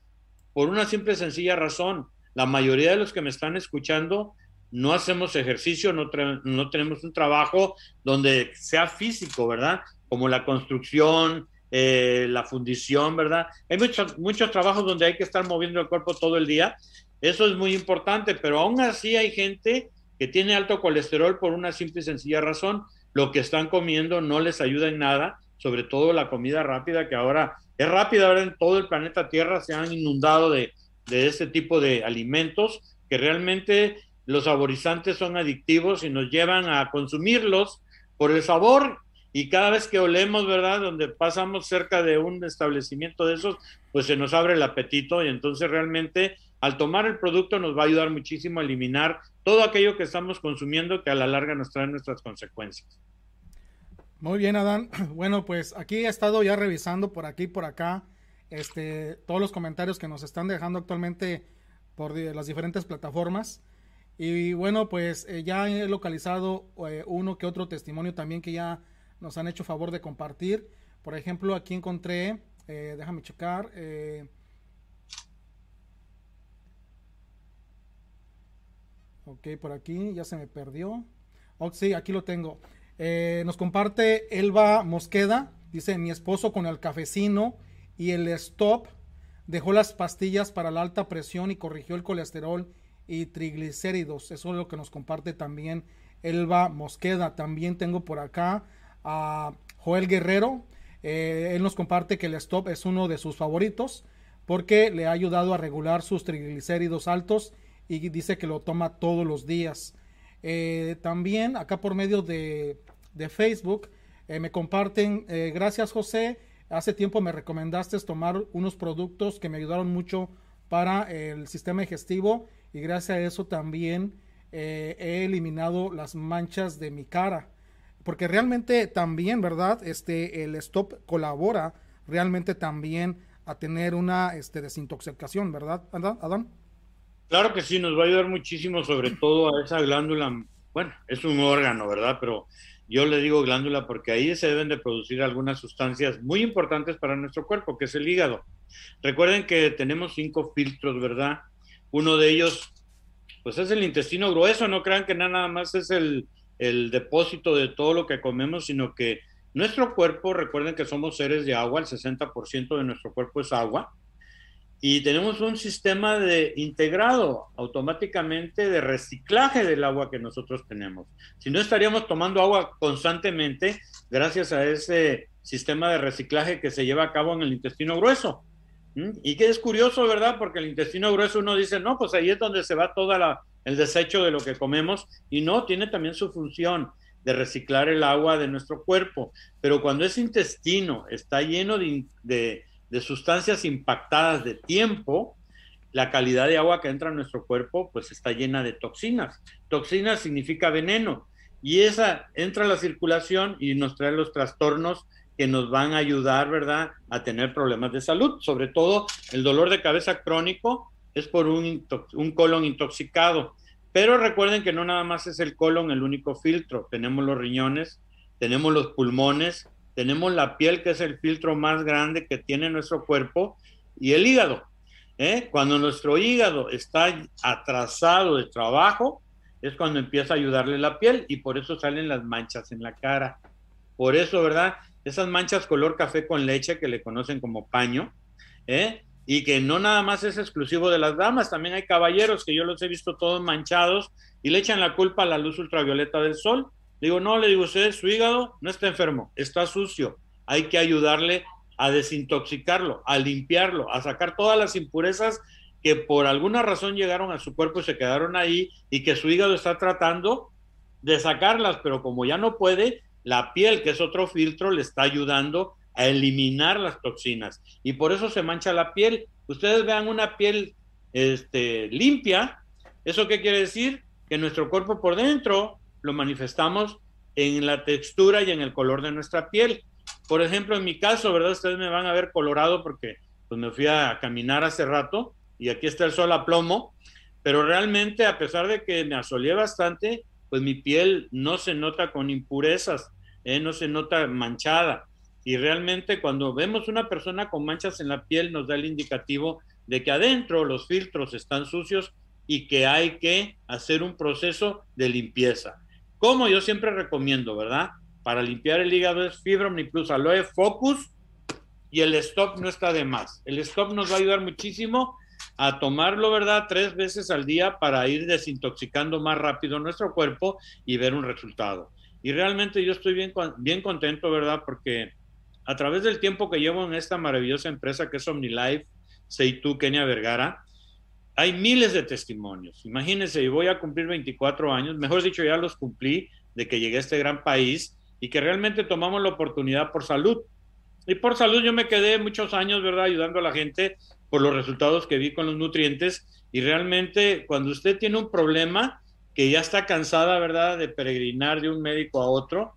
Por una simple sencilla razón. La mayoría de los que me están escuchando no hacemos ejercicio, no, no tenemos un trabajo donde sea físico, ¿verdad? Como la construcción, eh, la fundición, ¿verdad? Hay muchos, muchos trabajos donde hay que estar moviendo el cuerpo todo el día. Eso es muy importante, pero aún así hay gente que tiene alto colesterol por una simple y sencilla razón. Lo que están comiendo no les ayuda en nada, sobre todo la comida rápida, que ahora es rápida, ahora en todo el planeta Tierra se han inundado de, de este tipo de alimentos que realmente los saborizantes son adictivos y nos llevan a consumirlos por el sabor y cada vez que olemos, ¿verdad? Donde pasamos cerca de un establecimiento de esos, pues se nos abre el apetito y entonces realmente al tomar el producto nos va a ayudar muchísimo a eliminar todo aquello que estamos consumiendo que a la larga nos trae nuestras consecuencias. Muy bien, Adán. [clears throat] Bueno, pues aquí he estado ya revisando por aquí por acá este, todos los comentarios que nos están dejando actualmente por las diferentes plataformas. Y bueno, pues eh, ya he localizado eh, uno que otro testimonio también que ya nos han hecho favor de compartir. Por ejemplo, aquí encontré, eh, déjame checar. Eh, ok, por aquí ya se me perdió. Oh, sí, aquí lo tengo. Eh, nos comparte Elba Mosqueda. Dice, mi esposo con el cafecino y el stop dejó las pastillas para la alta presión y corrigió el colesterol y triglicéridos. Eso es lo que nos comparte también Elba Mosqueda. También tengo por acá a Joel Guerrero. Eh, él nos comparte que el stop es uno de sus favoritos porque le ha ayudado a regular sus triglicéridos altos y dice que lo toma todos los días. Eh, también acá por medio de, Facebook eh, me comparten, gracias José, hace tiempo me recomendaste tomar unos productos que me ayudaron mucho para el sistema digestivo y gracias a eso también he eliminado las manchas de mi cara porque realmente también, ¿verdad? Este, el stop colabora realmente también a tener una este, desintoxicación, ¿verdad, Adán? Claro que sí, nos va a ayudar muchísimo, sobre todo a esa glándula, bueno, es un órgano, ¿verdad? Pero yo le digo glándula porque ahí se deben de producir algunas sustancias muy importantes para nuestro cuerpo, que es el hígado. Recuerden que tenemos cinco filtros, ¿verdad? Uno de ellos, pues es el intestino grueso, no crean que nada más es el, el depósito de todo lo que comemos, sino que nuestro cuerpo, recuerden que somos seres de agua, el 60% de nuestro cuerpo es agua, y tenemos un sistema de integrado automáticamente de reciclaje del agua que nosotros tenemos. Si no estaríamos tomando agua constantemente gracias a ese sistema de reciclaje que se lleva a cabo en el intestino grueso. Y que es curioso, ¿verdad? Porque el intestino grueso uno dice, no, pues ahí es donde se va toda la el desecho de lo que comemos y no, tiene también su función de reciclar el agua de nuestro cuerpo. Pero cuando ese intestino está lleno de, sustancias impactadas de tiempo, la calidad de agua que entra a nuestro cuerpo pues está llena de toxinas. Toxinas significa veneno y esa entra a la circulación y nos trae los trastornos que nos van a ayudar, ¿verdad?, a tener problemas de salud. Sobre todo el dolor de cabeza crónico es por un, un colon intoxicado. Pero recuerden que no nada más es el colon el único filtro. Tenemos los riñones, tenemos los pulmones, tenemos la piel, que es el filtro más grande que tiene nuestro cuerpo, y el hígado. ¿eh? Cuando nuestro hígado está atrasado de trabajo, es cuando empieza a ayudarle la piel y por eso salen las manchas en la cara. Por eso, ¿verdad? Esas manchas color café con leche que le conocen como paño, ¿eh? Y que no nada más es exclusivo de las damas, también hay caballeros que yo los he visto todos manchados y le echan la culpa a la luz ultravioleta del sol. Digo, no, le digo, usted, su hígado no está enfermo, está sucio, hay que ayudarle a desintoxicarlo, a limpiarlo, a sacar todas las impurezas que por alguna razón llegaron a su cuerpo y se quedaron ahí y que su hígado está tratando de sacarlas, pero como ya no puede, la piel, que es otro filtro, le está ayudando a eliminar las toxinas y por eso se mancha la piel. Ustedes vean una piel este, limpia, ¿eso qué quiere decir? Que nuestro cuerpo por dentro lo manifestamos en la textura y en el color de nuestra piel. Por ejemplo, en mi caso, ¿verdad? Ustedes me van a ver colorado porque pues me fui a caminar hace rato y aquí está el sol a plomo, pero realmente a pesar de que me asoleé bastante, pues mi piel no se nota con impurezas, ¿eh? no se nota manchada. Y realmente cuando vemos una persona con manchas en la piel nos da el indicativo de que adentro los filtros están sucios y que hay que hacer un proceso de limpieza. Como yo siempre recomiendo, ¿verdad? Para limpiar el hígado es Fibra Plus Aloe Focus y el stop no está de más. El stop nos va a ayudar muchísimo a tomarlo, ¿verdad? Tres veces al día para ir desintoxicando más rápido nuestro cuerpo y ver un resultado. Y realmente yo estoy bien, bien contento, ¿verdad? Porque a través del tiempo que llevo en esta maravillosa empresa que es OmniLife, Seitu, Kenia Vergara, hay miles de testimonios. Imagínense, voy a cumplir 24 años, mejor dicho, ya los cumplí, de que llegué a este gran país y que realmente tomamos la oportunidad por salud. Y por salud yo me quedé muchos años, ¿verdad?, ayudando a la gente por los resultados que vi con los nutrientes. Y realmente cuando usted tiene un problema que ya está cansada, ¿verdad?, de peregrinar de un médico a otro,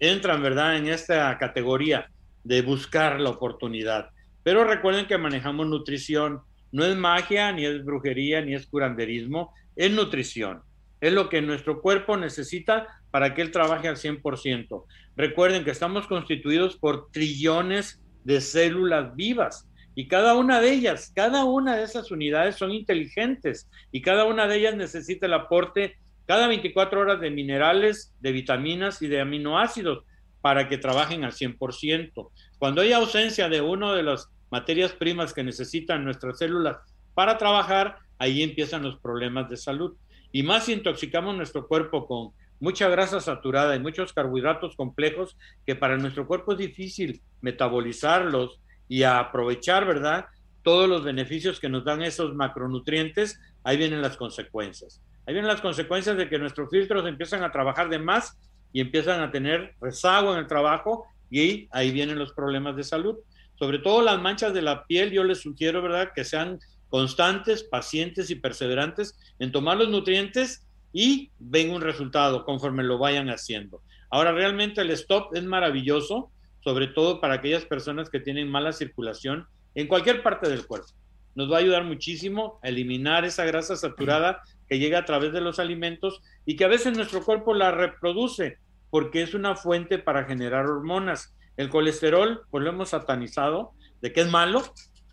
entran, ¿verdad?, en esta categoría de buscar la oportunidad. Pero recuerden que manejamos nutrición. No es magia, ni es brujería, ni es curanderismo, es nutrición. Es lo que nuestro cuerpo necesita para que él trabaje al 100%. Recuerden que estamos constituidos por trillones de células vivas y cada una de ellas, cada una de esas unidades son inteligentes y cada una de ellas necesita el aporte cada 24 horas de minerales, de vitaminas y de aminoácidos para que trabajen al 100%. Cuando hay ausencia de una de las materias primas que necesitan nuestras células para trabajar, ahí empiezan los problemas de salud. Y más si intoxicamos nuestro cuerpo con mucha grasa saturada y muchos carbohidratos complejos que para nuestro cuerpo es difícil metabolizarlos y aprovechar, ¿verdad? Todos los beneficios que nos dan esos macronutrientes, ahí vienen las consecuencias. Ahí vienen las consecuencias de que nuestros filtros empiezan a trabajar de más y empiezan a tener rezago en el trabajo y ahí vienen los problemas de salud. Sobre todo las manchas de la piel, yo les sugiero, ¿verdad?, que sean constantes, pacientes y perseverantes en tomar los nutrientes y ven un resultado conforme lo vayan haciendo. Ahora, realmente el stop es maravilloso, sobre todo para aquellas personas que tienen mala circulación en cualquier parte del cuerpo. Nos va a ayudar muchísimo a eliminar esa grasa saturada que llega a través de los alimentos y que a veces nuestro cuerpo la reproduce porque es una fuente para generar hormonas. El colesterol, pues lo hemos satanizado de que es malo.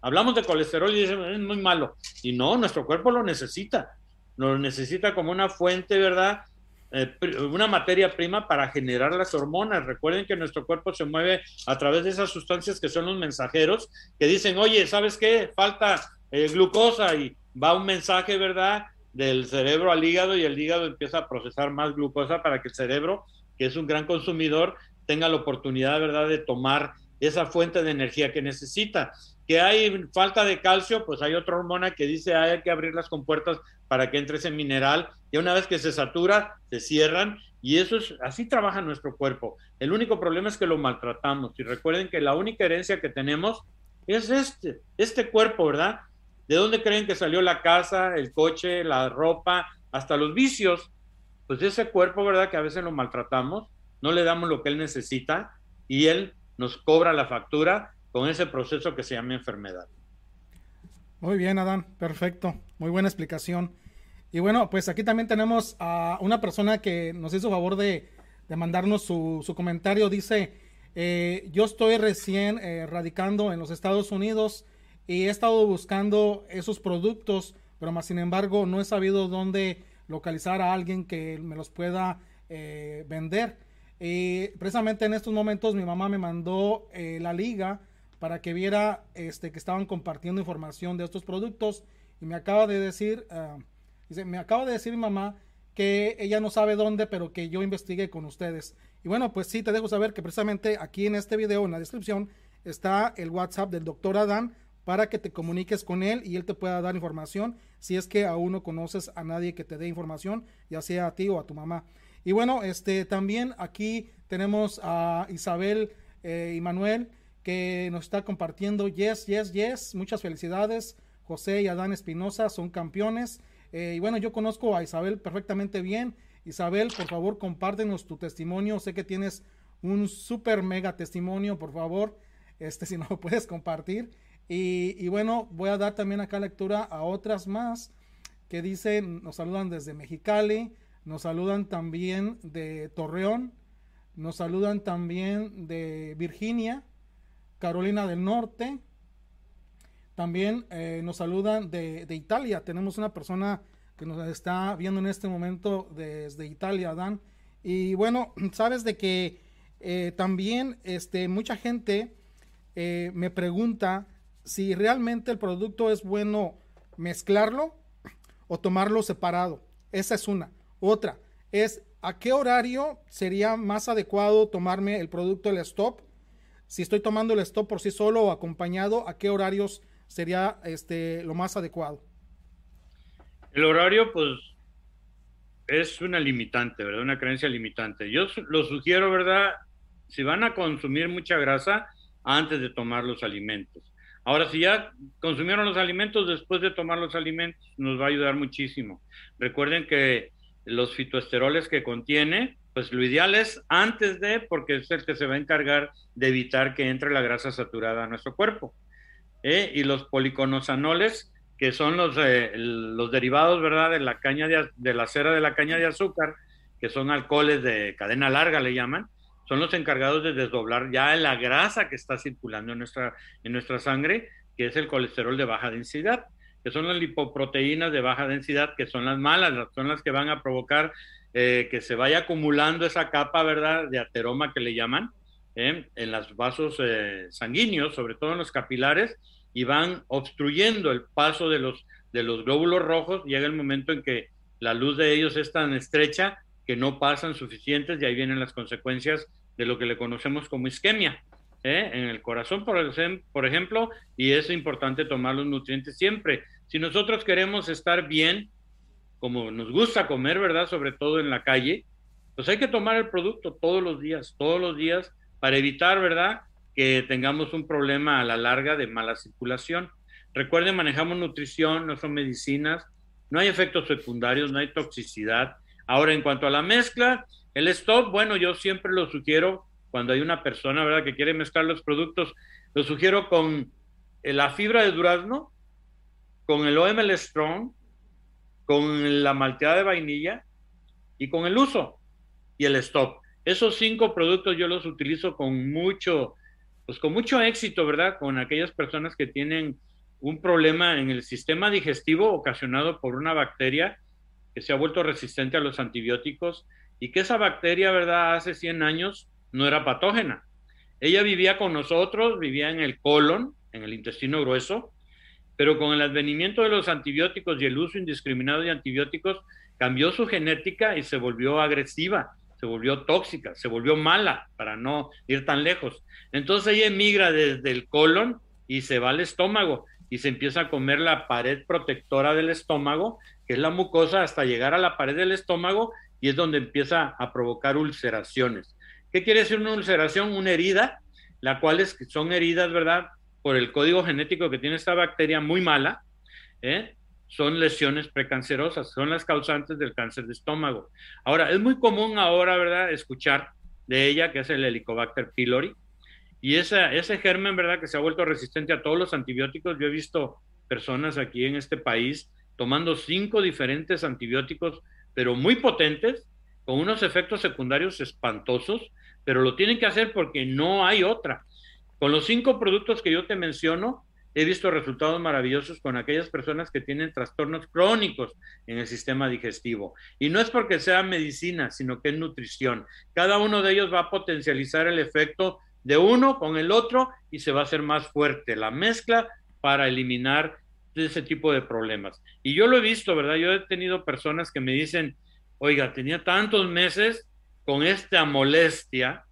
Hablamos de colesterol y dicen, es muy malo. Y no, nuestro cuerpo lo necesita. Lo necesita como una fuente, ¿verdad? Eh, una materia prima para generar las hormonas. Recuerden que nuestro cuerpo se mueve a través de esas sustancias que son los mensajeros, que dicen, oye, ¿sabes qué? Falta eh, glucosa y va un mensaje, ¿verdad? Del cerebro al hígado y el hígado empieza a procesar más glucosa para que el cerebro, que es un gran consumidor, tenga la oportunidad, ¿verdad?, de tomar esa fuente de energía que necesita. Que hay falta de calcio, pues hay otra hormona que dice hay que abrir las compuertas para que entre ese mineral y una vez que se satura, se cierran y eso es así trabaja nuestro cuerpo. El único problema es que lo maltratamos y recuerden que la única herencia que tenemos es este, este cuerpo, ¿verdad? ¿De dónde creen que salió la casa, el coche, la ropa, hasta los vicios? Pues ese cuerpo, ¿verdad? Que a veces lo maltratamos, no le damos lo que él necesita y él nos cobra la factura con ese proceso que se llama enfermedad. Muy bien, Adán, perfecto, muy buena explicación. Y bueno, pues aquí también tenemos a una persona que nos hizo favor de, mandarnos su, comentario. Dice, eh, yo estoy recién eh, radicando en los Estados Unidos y he estado buscando esos productos, pero más sin embargo no he sabido dónde localizar a alguien que me los pueda eh, vender. Y precisamente en estos momentos mi mamá me mandó la liga para que viera este, que estaban compartiendo información de estos productos y me acaba de decir... Ah, Dice, me acaba de decir mi mamá que ella no sabe dónde, pero que yo investigue con ustedes. Y bueno, pues sí, te dejo saber que precisamente aquí en este video, en la descripción, está el WhatsApp del doctor Adán para que te comuniques con él y él te pueda dar información si es que aún no conoces a nadie que te dé información, ya sea a ti o a tu mamá. Y bueno, este también aquí tenemos a Isabel eh, y Manuel que nos está compartiendo. Yes, yes, yes. Muchas felicidades. José y Adán Espinosa son campeones. Eh, y bueno, yo conozco a Isabel perfectamente bien. Isabel, por favor, compártenos tu testimonio. Sé que tienes un super mega testimonio, por favor, este, [laughs] si no lo puedes compartir. Y, bueno, voy a dar también acá lectura a otras más que dicen, nos saludan desde Mexicali, nos saludan también de Torreón, nos saludan también de Virginia, Carolina del Norte, también eh, nos saludan de, Italia. Tenemos una persona que nos está viendo en este momento desde Italia, Dan. Y bueno, [clears throat] sabes de que eh, también este, mucha gente eh, me pregunta si realmente el producto es bueno mezclarlo o tomarlo separado. Esa es una. Otra es a qué horario sería más adecuado tomarme el producto el stop. Si estoy tomando el stop por sí solo o acompañado, a qué horarios sería este, lo más adecuado? El horario, pues, es una limitante, ¿verdad? Una creencia limitante. Yo lo sugiero, ¿verdad? Si van a consumir mucha grasa, antes de tomar los alimentos. Ahora, si ya consumieron los alimentos, después de tomar los alimentos, nos va a ayudar muchísimo. Recuerden que los fitoesteroles que contiene, pues lo ideal es antes de, porque es el que se va a encargar de evitar que entre la grasa saturada a nuestro cuerpo. ¿eh? y los policonosanoles, que son los, eh, los derivados, ¿verdad?, de la caña de, la cera de la caña de azúcar, que son alcoholes de cadena larga, le llaman, son los encargados de desdoblar ya la grasa que está circulando en nuestra, en nuestra sangre, que es el colesterol de baja densidad, que son las lipoproteínas de baja densidad, que son las malas, son las que van a provocar eh, que se vaya acumulando esa capa, ¿verdad?, de ateroma que le llaman, ¿eh? en los vasos eh, sanguíneos, sobre todo en los capilares, y van obstruyendo el paso de los, de los glóbulos rojos. Llega el momento en que la luz de ellos es tan estrecha que no pasan suficientes y ahí vienen las consecuencias de lo que le conocemos como isquemia. ¿eh? En el corazón, por, ejemplo, y es importante tomar los nutrientes siempre. Si nosotros queremos estar bien, como nos gusta comer, ¿verdad? Sobre todo en la calle, pues hay que tomar el producto todos los días, todos los días, para evitar, ¿verdad?, que tengamos un problema a la larga de mala circulación. Recuerden, manejamos nutrición, no son medicinas, no hay efectos secundarios, no hay toxicidad. Ahora, en cuanto a la mezcla, el stop, bueno, yo siempre lo sugiero cuando hay una persona, ¿verdad?, que quiere mezclar los productos, lo sugiero con la fibra de durazno, con el OML Strong, con la malteada de vainilla y con el uso y el stop. Esos cinco productos yo los utilizo con mucho, pues con mucho éxito, ¿verdad? Con aquellas personas que tienen un problema en el sistema digestivo ocasionado por una bacteria que se ha vuelto resistente a los antibióticos y que esa bacteria, ¿verdad? Hace 100 años no era patógena. Ella vivía con nosotros, vivía en el colon, en el intestino grueso, pero con el advenimiento de los antibióticos y el uso indiscriminado de antibióticos, cambió su genética y se volvió agresiva se volvió tóxica, se volvió mala, para no ir tan lejos. Entonces ella emigra desde el colon y se va al estómago y se empieza a comer la pared protectora del estómago, que es la mucosa, hasta llegar a la pared del estómago y es donde empieza a provocar ulceraciones. ¿Qué quiere decir una ulceración? Una herida, la cual es, son heridas, ¿verdad? Por el código genético que tiene esta bacteria muy mala, ¿eh? son lesiones precancerosas, son las causantes del cáncer de estómago. Ahora, es muy común ahora, ¿verdad?, escuchar de ella, que es el Helicobacter pylori, Y esa, ese germen, ¿verdad? Que se ha vuelto resistente a todos los antibióticos. Yo he visto personas aquí en este país tomando cinco diferentes antibióticos, pero muy potentes, con unos efectos secundarios espantosos, pero lo tienen que hacer porque no hay otra. Con los cinco productos que yo te menciono, he visto resultados maravillosos con aquellas personas que tienen trastornos crónicos en el sistema digestivo. Y no es porque sea medicina, sino que es nutrición. Cada uno de ellos va a potencializar el efecto de uno con el otro y se va a hacer más fuerte la mezcla para eliminar ese tipo de problemas. Y yo lo he visto, ¿verdad? Yo he tenido personas que me dicen, oiga, tenía tantos meses con esta molestia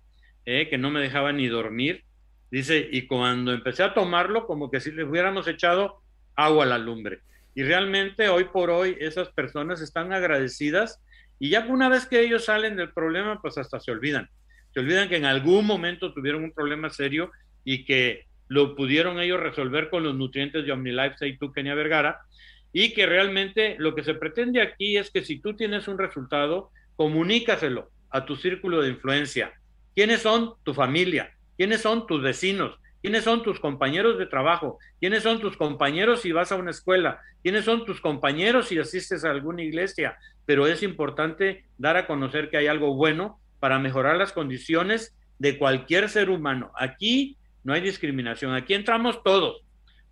eh, que no me dejaba ni dormir Dice, y cuando empecé a tomarlo, como que si le hubiéramos echado agua a la lumbre. Y realmente hoy por hoy esas personas están agradecidas y ya una vez que ellos salen del problema, pues hasta se olvidan. Se olvidan que en algún momento tuvieron un problema serio y que lo pudieron ellos resolver con los nutrientes de OmniLife tú Kenia Vergara, y que realmente lo que se pretende aquí es que si tú tienes un resultado, comunícaselo a tu círculo de influencia. ¿Quiénes son? Tu familia, quiénes son tus vecinos, quiénes son tus compañeros de trabajo, quiénes son tus compañeros si vas a una escuela, quiénes son tus compañeros si asistes a alguna iglesia, pero es importante dar a conocer que hay algo bueno para mejorar las condiciones de cualquier ser humano. Aquí no hay discriminación, aquí entramos todos,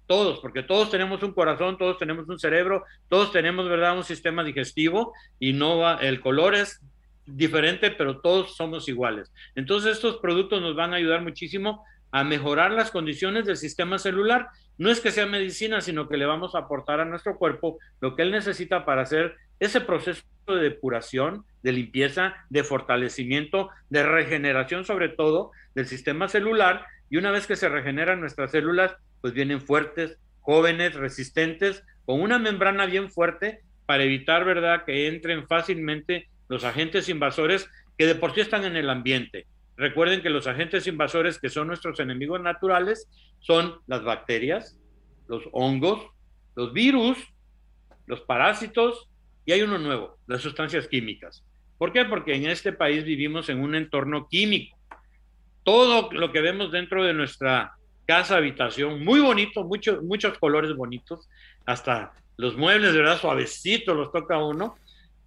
todos, porque todos tenemos un corazón, todos tenemos un cerebro, todos tenemos, ¿verdad?, un sistema digestivo y no va, el color es diferente, pero todos somos iguales. Entonces estos productos nos van a ayudar muchísimo a mejorar las condiciones del sistema celular. No es que sea medicina, sino que le vamos a aportar a nuestro cuerpo lo que él necesita para hacer ese proceso de depuración, de limpieza, de fortalecimiento, de regeneración sobre todo del sistema celular. Y una vez que se regeneran nuestras células, pues vienen fuertes, jóvenes, resistentes, con una membrana bien fuerte para evitar, ¿verdad?, que entren fácilmente los agentes invasores que de por sí están en el ambiente. Recuerden que los agentes invasores que son nuestros enemigos naturales son las bacterias, los hongos, los virus, los parásitos y hay uno nuevo, las sustancias químicas. ¿Por qué? Porque en este país vivimos en un entorno químico. Todo lo que vemos dentro de nuestra casa, habitación, muy bonito, muchos muchos colores bonitos, hasta los muebles, de verdad, suavecitos los toca uno,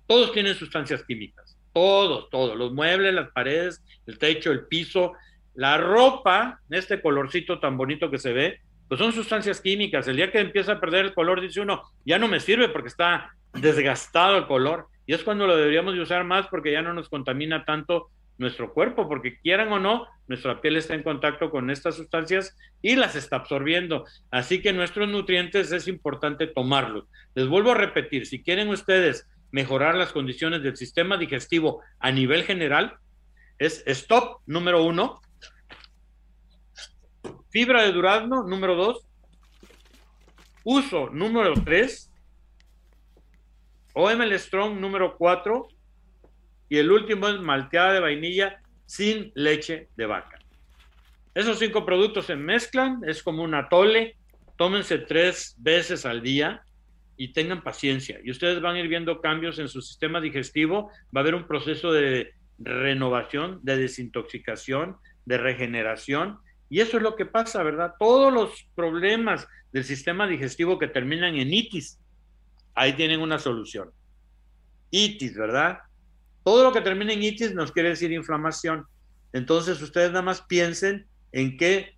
todos tienen sustancias químicas, todos, todos, los muebles, las paredes, el techo, el piso, la ropa, este colorcito tan bonito que se ve, pues son sustancias químicas. El día que empieza a perder el color, dice uno, ya no me sirve porque está desgastado el color. Y es cuando lo deberíamos de usar más porque ya no nos contamina tanto nuestro cuerpo, porque quieran o no, nuestra piel está en contacto con estas sustancias y las está absorbiendo. Así que nuestros nutrientes es importante tomarlos. Les vuelvo a repetir, si quieren ustedes mejorar las condiciones del sistema digestivo a nivel general es stop número uno, fibra de durazno número dos, uso número tres, OML Strong número cuatro y el último es malteada de vainilla sin leche de vaca. Esos cinco productos se mezclan, es como un atole, tómense tres veces al día y tengan paciencia. Y ustedes van a ir viendo cambios en su sistema digestivo, va a haber un proceso de renovación, de desintoxicación, de regeneración. Y eso es lo que pasa, ¿verdad? Todos los problemas del sistema digestivo que terminan en itis, ahí tienen una solución. Itis, ¿verdad? Todo lo que termina en itis nos quiere decir inflamación. Entonces ustedes nada más piensen en qué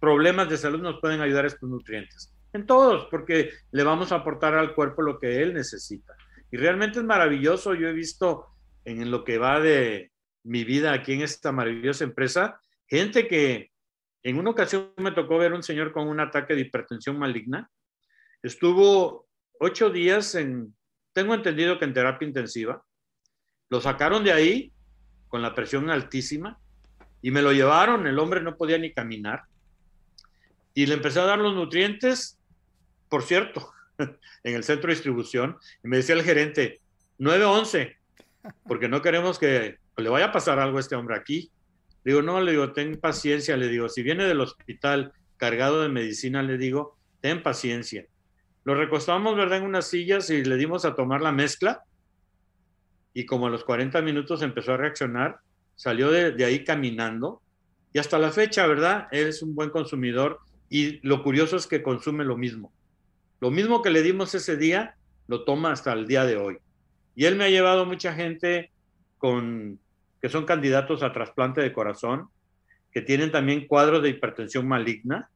problemas de salud nos pueden ayudar estos nutrientes en todos, porque le vamos a aportar al cuerpo lo que él necesita. Y realmente es maravilloso, yo he visto en lo que va de mi vida aquí en esta maravillosa empresa, gente que en una ocasión me tocó ver un señor con un ataque de hipertensión maligna, estuvo ocho días en, tengo entendido que en terapia intensiva, lo sacaron de ahí con la presión altísima y me lo llevaron, el hombre no podía ni caminar, y le empecé a dar los nutrientes por cierto, [laughs] en el centro de distribución, y me decía el gerente, 911, porque no queremos que le vaya a pasar algo a este hombre aquí. Digo, no, le digo, ten paciencia, le digo, si viene del hospital cargado de medicina, le digo, ten paciencia. Lo recostamos, ¿verdad?, en unas sillas y le dimos a tomar la mezcla. Y como a los 40 minutos empezó a reaccionar, salió de, ahí caminando y hasta la fecha, ¿verdad? Es un buen consumidor y lo curioso es que consume lo mismo. Lo mismo que le dimos ese día, lo toma hasta el día de hoy. Y él me ha llevado mucha gente con que son candidatos a trasplante de corazón, que tienen también cuadros de hipertensión maligna,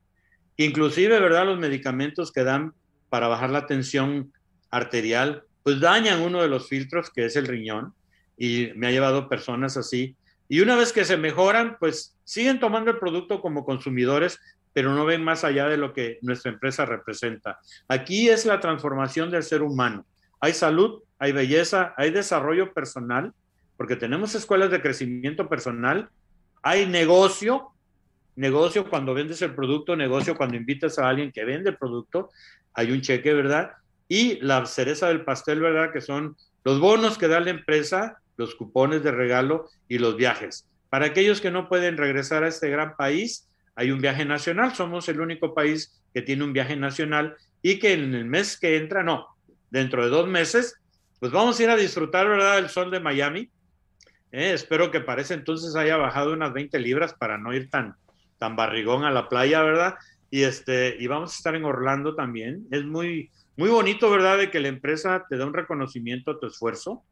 inclusive, ¿verdad? Los medicamentos que dan para bajar la tensión arterial, pues dañan uno de los filtros, que es el riñón, y me ha llevado personas así. Y una vez que se mejoran, pues siguen tomando el producto como consumidores, pero no ven más allá de lo que nuestra empresa representa. Aquí es la transformación del ser humano. Hay salud, hay belleza, hay desarrollo personal, porque tenemos escuelas de crecimiento personal, hay negocio, negocio cuando vendes el producto, negocio cuando invitas a alguien que vende el producto, hay un cheque, ¿verdad? Y la cereza del pastel, ¿verdad? Que son los bonos que da la empresa, los cupones de regalo y los viajes. Para aquellos que no pueden regresar a este gran país, hay un viaje nacional. Somos el único país que tiene un viaje nacional y que en el mes que entra, no, dentro de dos meses, pues vamos a ir a disfrutar, ¿verdad?, el sol de Miami. Eh, espero que para ese entonces haya bajado unas 20 libras para no ir tan, tan barrigón a la playa, ¿verdad? Y, este, y vamos a estar en Orlando también. Es muy, muy bonito, ¿verdad?, de que la empresa te da un reconocimiento a tu esfuerzo,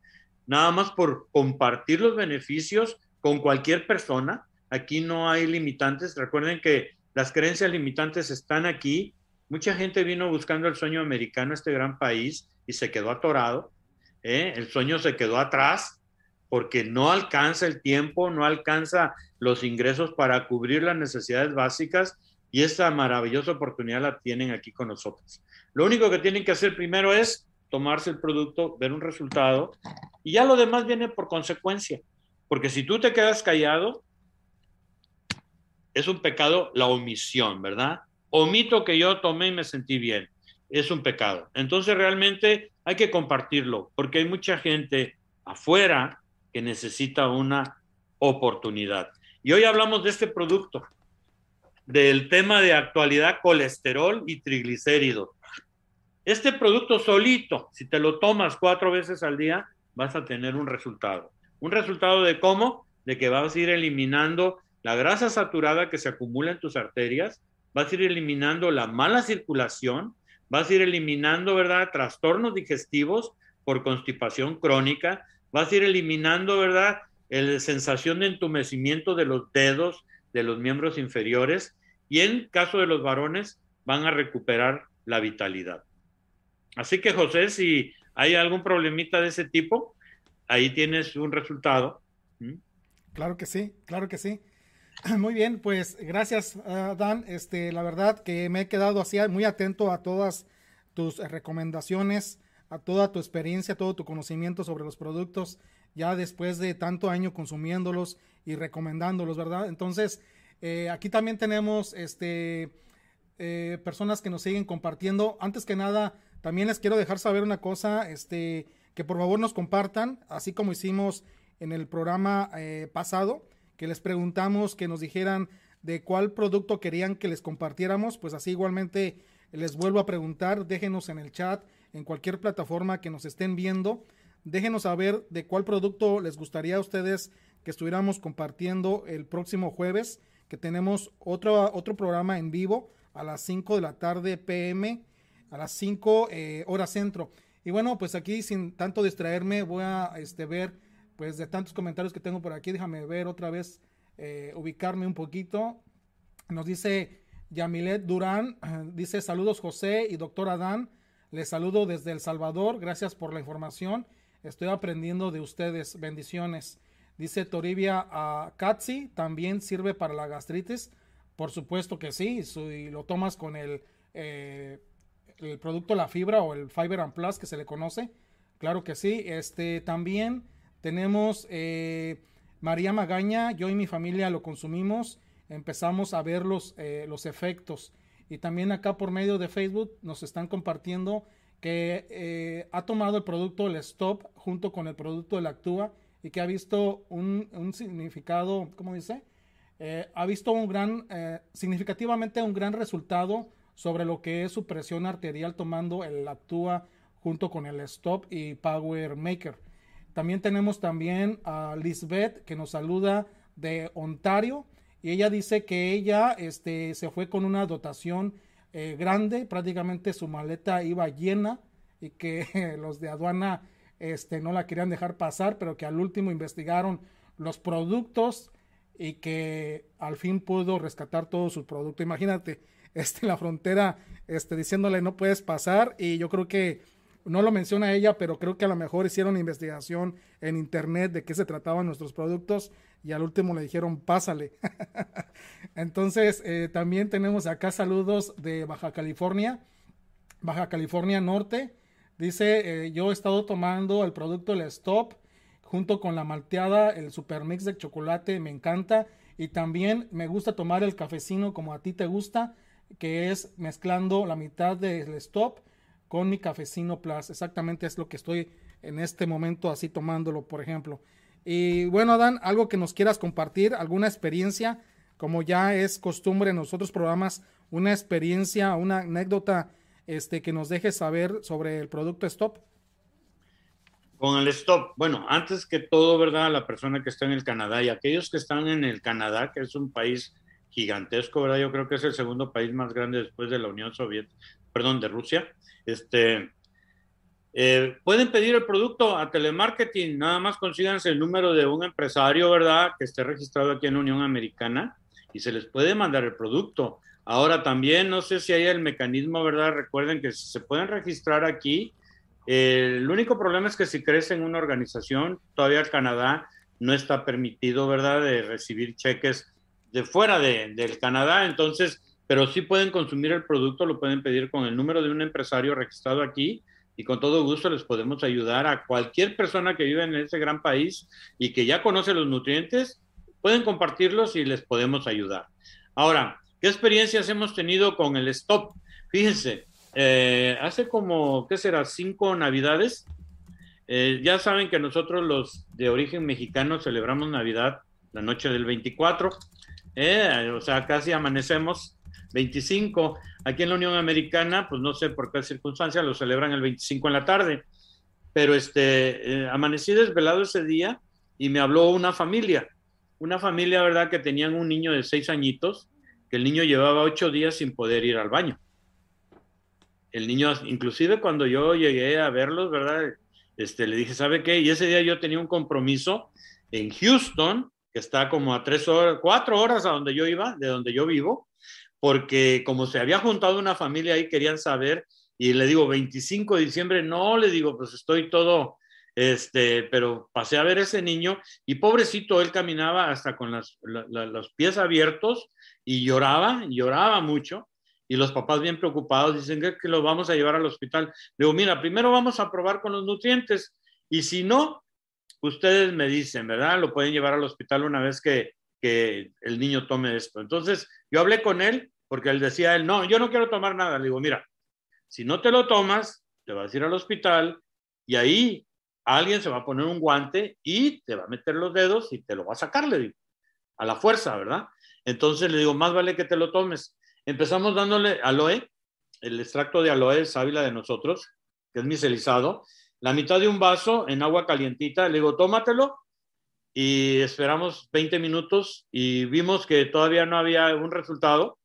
nada más por compartir los beneficios con cualquier persona. Aquí no hay limitantes. Recuerden que las creencias limitantes están aquí. Mucha gente vino buscando el sueño americano este gran país y se quedó atorado. ¿eh? El sueño se quedó atrás porque no alcanza el tiempo, no alcanza los ingresos para cubrir las necesidades básicas y esta maravillosa oportunidad la tienen aquí con nosotros. Lo único que tienen que hacer primero es tomarse el producto, ver un resultado y ya lo demás viene por consecuencia. Porque si tú te quedas callado, es un pecado la omisión, ¿verdad? Omito que yo tomé y me sentí bien. Es un pecado. Entonces realmente hay que compartirlo, porque hay mucha gente afuera que necesita una oportunidad. Y hoy hablamos de este producto, del tema de actualidad colesterol y triglicéridos. Este producto solito, si te lo tomas cuatro veces al día, vas a tener un resultado. Un resultado de cómo? De que vas a ir eliminando la grasa saturada que se acumula en tus arterias, vas a ir eliminando la mala circulación, vas a ir eliminando, ¿verdad?, trastornos digestivos por constipación crónica, vas a ir eliminando, ¿verdad?, la sensación de entumecimiento de los dedos, de los miembros inferiores, y en caso de los varones, van a recuperar la vitalidad. Así que José, si hay algún problemita de ese tipo, ahí tienes un resultado. Claro que sí, claro que sí. [clears throat] Muy bien, pues gracias uh, Dan. Este, la verdad que me he quedado así muy atento a todas tus recomendaciones, a toda tu experiencia, todo tu conocimiento sobre los productos, ya después de tanto año consumiéndolos y recomendándolos, ¿verdad? Entonces, eh, aquí también tenemos este, eh, personas que nos siguen compartiendo. Antes que nada, también les quiero dejar saber una cosa, este, que por favor nos compartan, así como hicimos en el programa eh, pasado, que les preguntamos que nos dijeran de cuál producto querían que les compartiéramos, pues así igualmente les vuelvo a preguntar, déjenos en el chat, en cualquier plataforma que nos estén viendo, déjenos saber de cuál producto les gustaría a ustedes que estuviéramos compartiendo el próximo jueves, que tenemos otro, otro programa en vivo a las 5 de la tarde pm a las 5 eh, horas centro. Y bueno, pues aquí sin tanto distraerme voy a este, ver, pues de tantos comentarios que tengo por aquí, déjame ver otra vez, eh, ubicarme un poquito. Nos dice Yamilet Durán, [clears throat] dice saludos José y doctor Adán, les saludo desde El Salvador, gracias por la información, estoy aprendiendo de ustedes, bendiciones. Dice Toribia a Katsi, también sirve para la gastritis, por supuesto que sí, si lo tomas con el... Eh, el producto La Fibra o el Fiber Plus que se le conoce. Claro que sí. Este también tenemos eh, María Magaña. Yo y mi familia lo consumimos. Empezamos a ver los, eh, los efectos. Y también acá por medio de Facebook nos están compartiendo que eh, ha tomado el producto el Stop junto con el producto el Actúa y que ha visto un, un significado, ¿cómo dice? ha visto un gran, significativamente un gran resultado sobre lo que es su presión arterial tomando el Actúa junto con el Stop y Power Maker. También tenemos también a Lisbeth que nos saluda de Ontario y ella dice que ella este, se fue con una dotación eh, grande, prácticamente su maleta iba llena y que [laughs] los de aduana este, no la querían dejar pasar, pero que al último investigaron los productos y que al fin pudo rescatar todo su producto. Imagínate, [laughs] este, la frontera, este, diciéndole no puedes pasar y yo creo que no lo menciona ella, pero creo que a lo mejor hicieron investigación en internet de qué se trataban nuestros productos y al último le dijeron pásale. [laughs] Entonces, eh, también tenemos acá saludos de Baja California, Baja California Norte. Dice, eh, yo he estado tomando el producto El Stop junto con la malteada, el super mix de chocolate, me encanta. Y también me gusta tomar el cafecino como a ti te gusta, que es mezclando la mitad del stop con mi cafecino plus. Exactamente es lo que estoy en este momento así tomándolo, por ejemplo. Y bueno, Dan, algo que nos quieras compartir, alguna experiencia, como ya es costumbre en los programas, una experiencia, una anécdota este, que nos dejes saber sobre el producto Stop. Con el stop, bueno, antes que todo, ¿verdad? La persona que está en el Canadá y aquellos que están en el Canadá, que es un país gigantesco, ¿verdad? Yo creo que es el segundo país más grande después de la Unión Soviética, perdón, de Rusia. Este, eh, pueden pedir el producto a telemarketing, nada más consíganse el número de un empresario, ¿verdad? Que esté registrado aquí en Unión Americana y se les puede mandar el producto. Ahora también, no sé si hay el mecanismo, ¿verdad? Recuerden que se pueden registrar aquí el único problema es que si crees en una organización, todavía Canadá no está permitido, ¿verdad?, de recibir cheques de fuera de, del Canadá, entonces, pero sí pueden consumir el producto, lo pueden pedir con el número de un empresario registrado aquí y con todo gusto les podemos ayudar a cualquier persona que vive en ese gran país y que ya conoce los nutrientes, pueden compartirlos y les podemos ayudar. Ahora, ¿qué experiencias hemos tenido con el stop? Fíjense, eh, hace como, ¿qué será? Cinco navidades. Eh, ya saben que nosotros los de origen mexicano celebramos Navidad la noche del 24, eh, o sea, casi amanecemos 25. Aquí en la Unión Americana, pues no sé por qué circunstancia, lo celebran el 25 en la tarde. Pero este, amanecí desvelado ese día y me habló una familia, una familia, ¿verdad?, que tenían un niño de seis añitos, que el niño llevaba ocho días sin poder ir al baño el niño, inclusive cuando yo llegué a verlos, ¿verdad? Este, le dije, ¿sabe qué? Y ese día yo tenía un compromiso en Houston, que está como a tres horas, cuatro horas a donde yo iba, de donde yo vivo, porque como se había juntado una familia ahí, querían saber, y le digo, 25 de diciembre, no, le digo, pues estoy todo, este, pero pasé a ver ese niño y pobrecito, él caminaba hasta con los pies abiertos y lloraba, lloraba mucho y los papás bien preocupados dicen que, lo vamos a llevar al hospital. Le digo, mira, primero vamos a probar con los nutrientes y si no, ustedes me dicen, ¿verdad? Lo pueden llevar al hospital una vez que, que el niño tome esto. Entonces, yo hablé con él porque él decía, él, no, yo no quiero tomar nada. Le digo, mira, si no te lo tomas, te vas a ir al hospital y ahí alguien se va a poner un guante y te va a meter los dedos y te lo va a sacar, le digo, a la fuerza, ¿verdad? Entonces le digo, más vale que te lo tomes. Empezamos dándole aloe, el extracto de aloe sábila de nosotros, que es micelizado, la mitad de un vaso en agua calientita. Le digo, tómatelo y esperamos 20 minutos y vimos que todavía no había un resultado.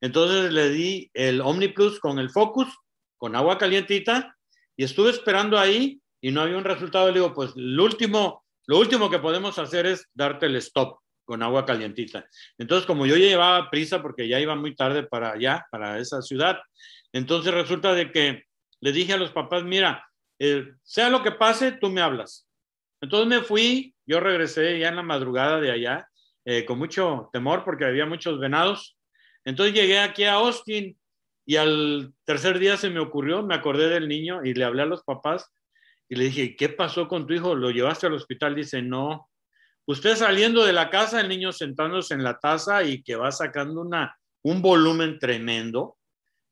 Entonces le di el OmniPlus con el Focus, con agua calientita, y estuve esperando ahí y no había un resultado. Le digo, pues lo último, lo último que podemos hacer es darte el stop con agua calientita. Entonces, como yo llevaba prisa porque ya iba muy tarde para allá, para esa ciudad, entonces resulta de que le dije a los papás, mira, eh, sea lo que pase, tú me hablas. Entonces me fui, yo regresé ya en la madrugada de allá, eh, con mucho temor porque había muchos venados. Entonces llegué aquí a Austin y al tercer día se me ocurrió, me acordé del niño y le hablé a los papás y le dije, ¿qué pasó con tu hijo? ¿Lo llevaste al hospital? Dice, no, Usted saliendo de la casa, el niño sentándose en la taza y que va sacando una, un volumen tremendo.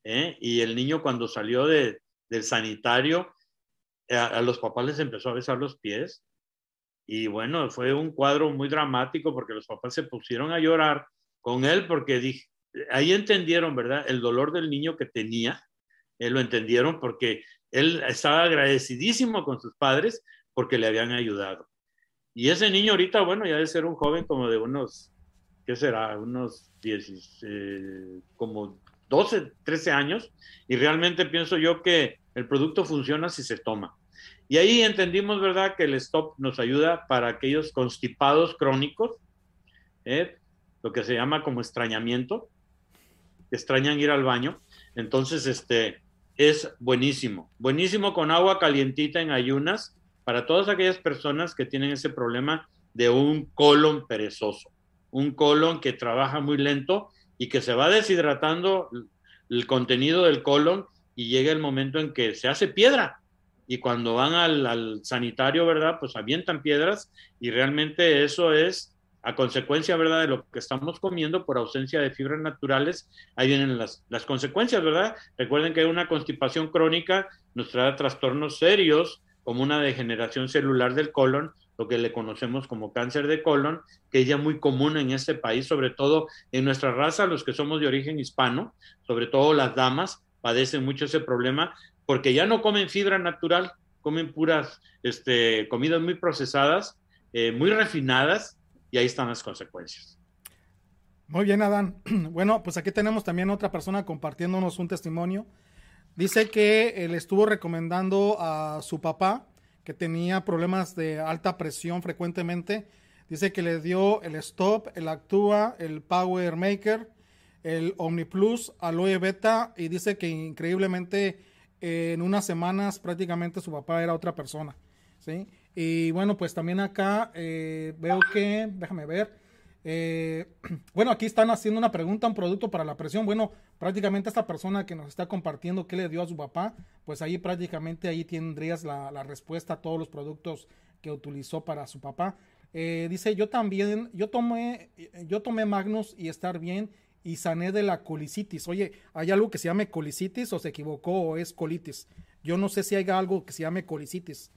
¿eh? Y el niño cuando salió de, del sanitario, eh, a, los papás les empezó a besar los pies. Y bueno, fue un cuadro muy dramático porque los papás se pusieron a llorar con él porque dije, ahí entendieron, ¿verdad? El dolor del niño que tenía. Él lo entendieron porque él estaba agradecidísimo con sus padres porque le habían ayudado. Y ese niño ahorita, bueno, ya debe ser un joven como de unos ¿qué será? Unos 10, eh, como 12, 13 años, y realmente pienso yo que el producto funciona si se toma. Y ahí entendimos, ¿verdad?, que el stop nos ayuda para aquellos constipados crónicos, ¿eh? lo que se llama como extrañamiento, que extrañan ir al baño. Entonces, este es buenísimo, buenísimo con agua calientita en ayunas para todas aquellas personas que tienen ese problema de un colon perezoso, un colon que trabaja muy lento y que se va deshidratando el contenido del colon y llega el momento en que se hace piedra. Y cuando van al, al sanitario, ¿verdad? Pues avientan piedras y realmente eso es a consecuencia, ¿verdad?, de lo que estamos comiendo por ausencia de fibras naturales, ahí vienen las, las consecuencias, ¿verdad? Recuerden que una constipación crónica nos trae trastornos serios, como una degeneración celular del colon, lo que le conocemos como cáncer de colon, que es ya muy común en este país, sobre todo en nuestra raza, los que somos de origen hispano, sobre todo las damas, padecen mucho ese problema, porque ya no comen fibra natural, comen puras este, comidas muy procesadas, eh, muy refinadas, y ahí están las consecuencias. Muy bien, Adán. [clears throat] Bueno, pues aquí tenemos también otra persona compartiéndonos un testimonio. Dice que él estuvo recomendando a su papá que tenía problemas de alta presión frecuentemente. Dice que le dio el Stop, el Actúa, el Power Maker, el OmniPlus, Aloe Beta y dice que increíblemente en unas semanas prácticamente su papá era otra persona. ¿sí? Y bueno, pues también acá eh, veo que, déjame ver, eh, [clears throat] bueno, aquí están haciendo una pregunta, un producto para la presión. Bueno, prácticamente esta persona que nos está compartiendo qué le dio a su papá, pues ahí prácticamente ahí tendrías la, respuesta a todos los productos que utilizó para su papá. Eh, dice, yo también, yo tomé, yo tomé Magnus y estar bien y sané de la colicitis. Oye, ¿hay algo que se llame colicitis o se equivocó o es colitis? Yo no sé si hay algo que se llame colicitis.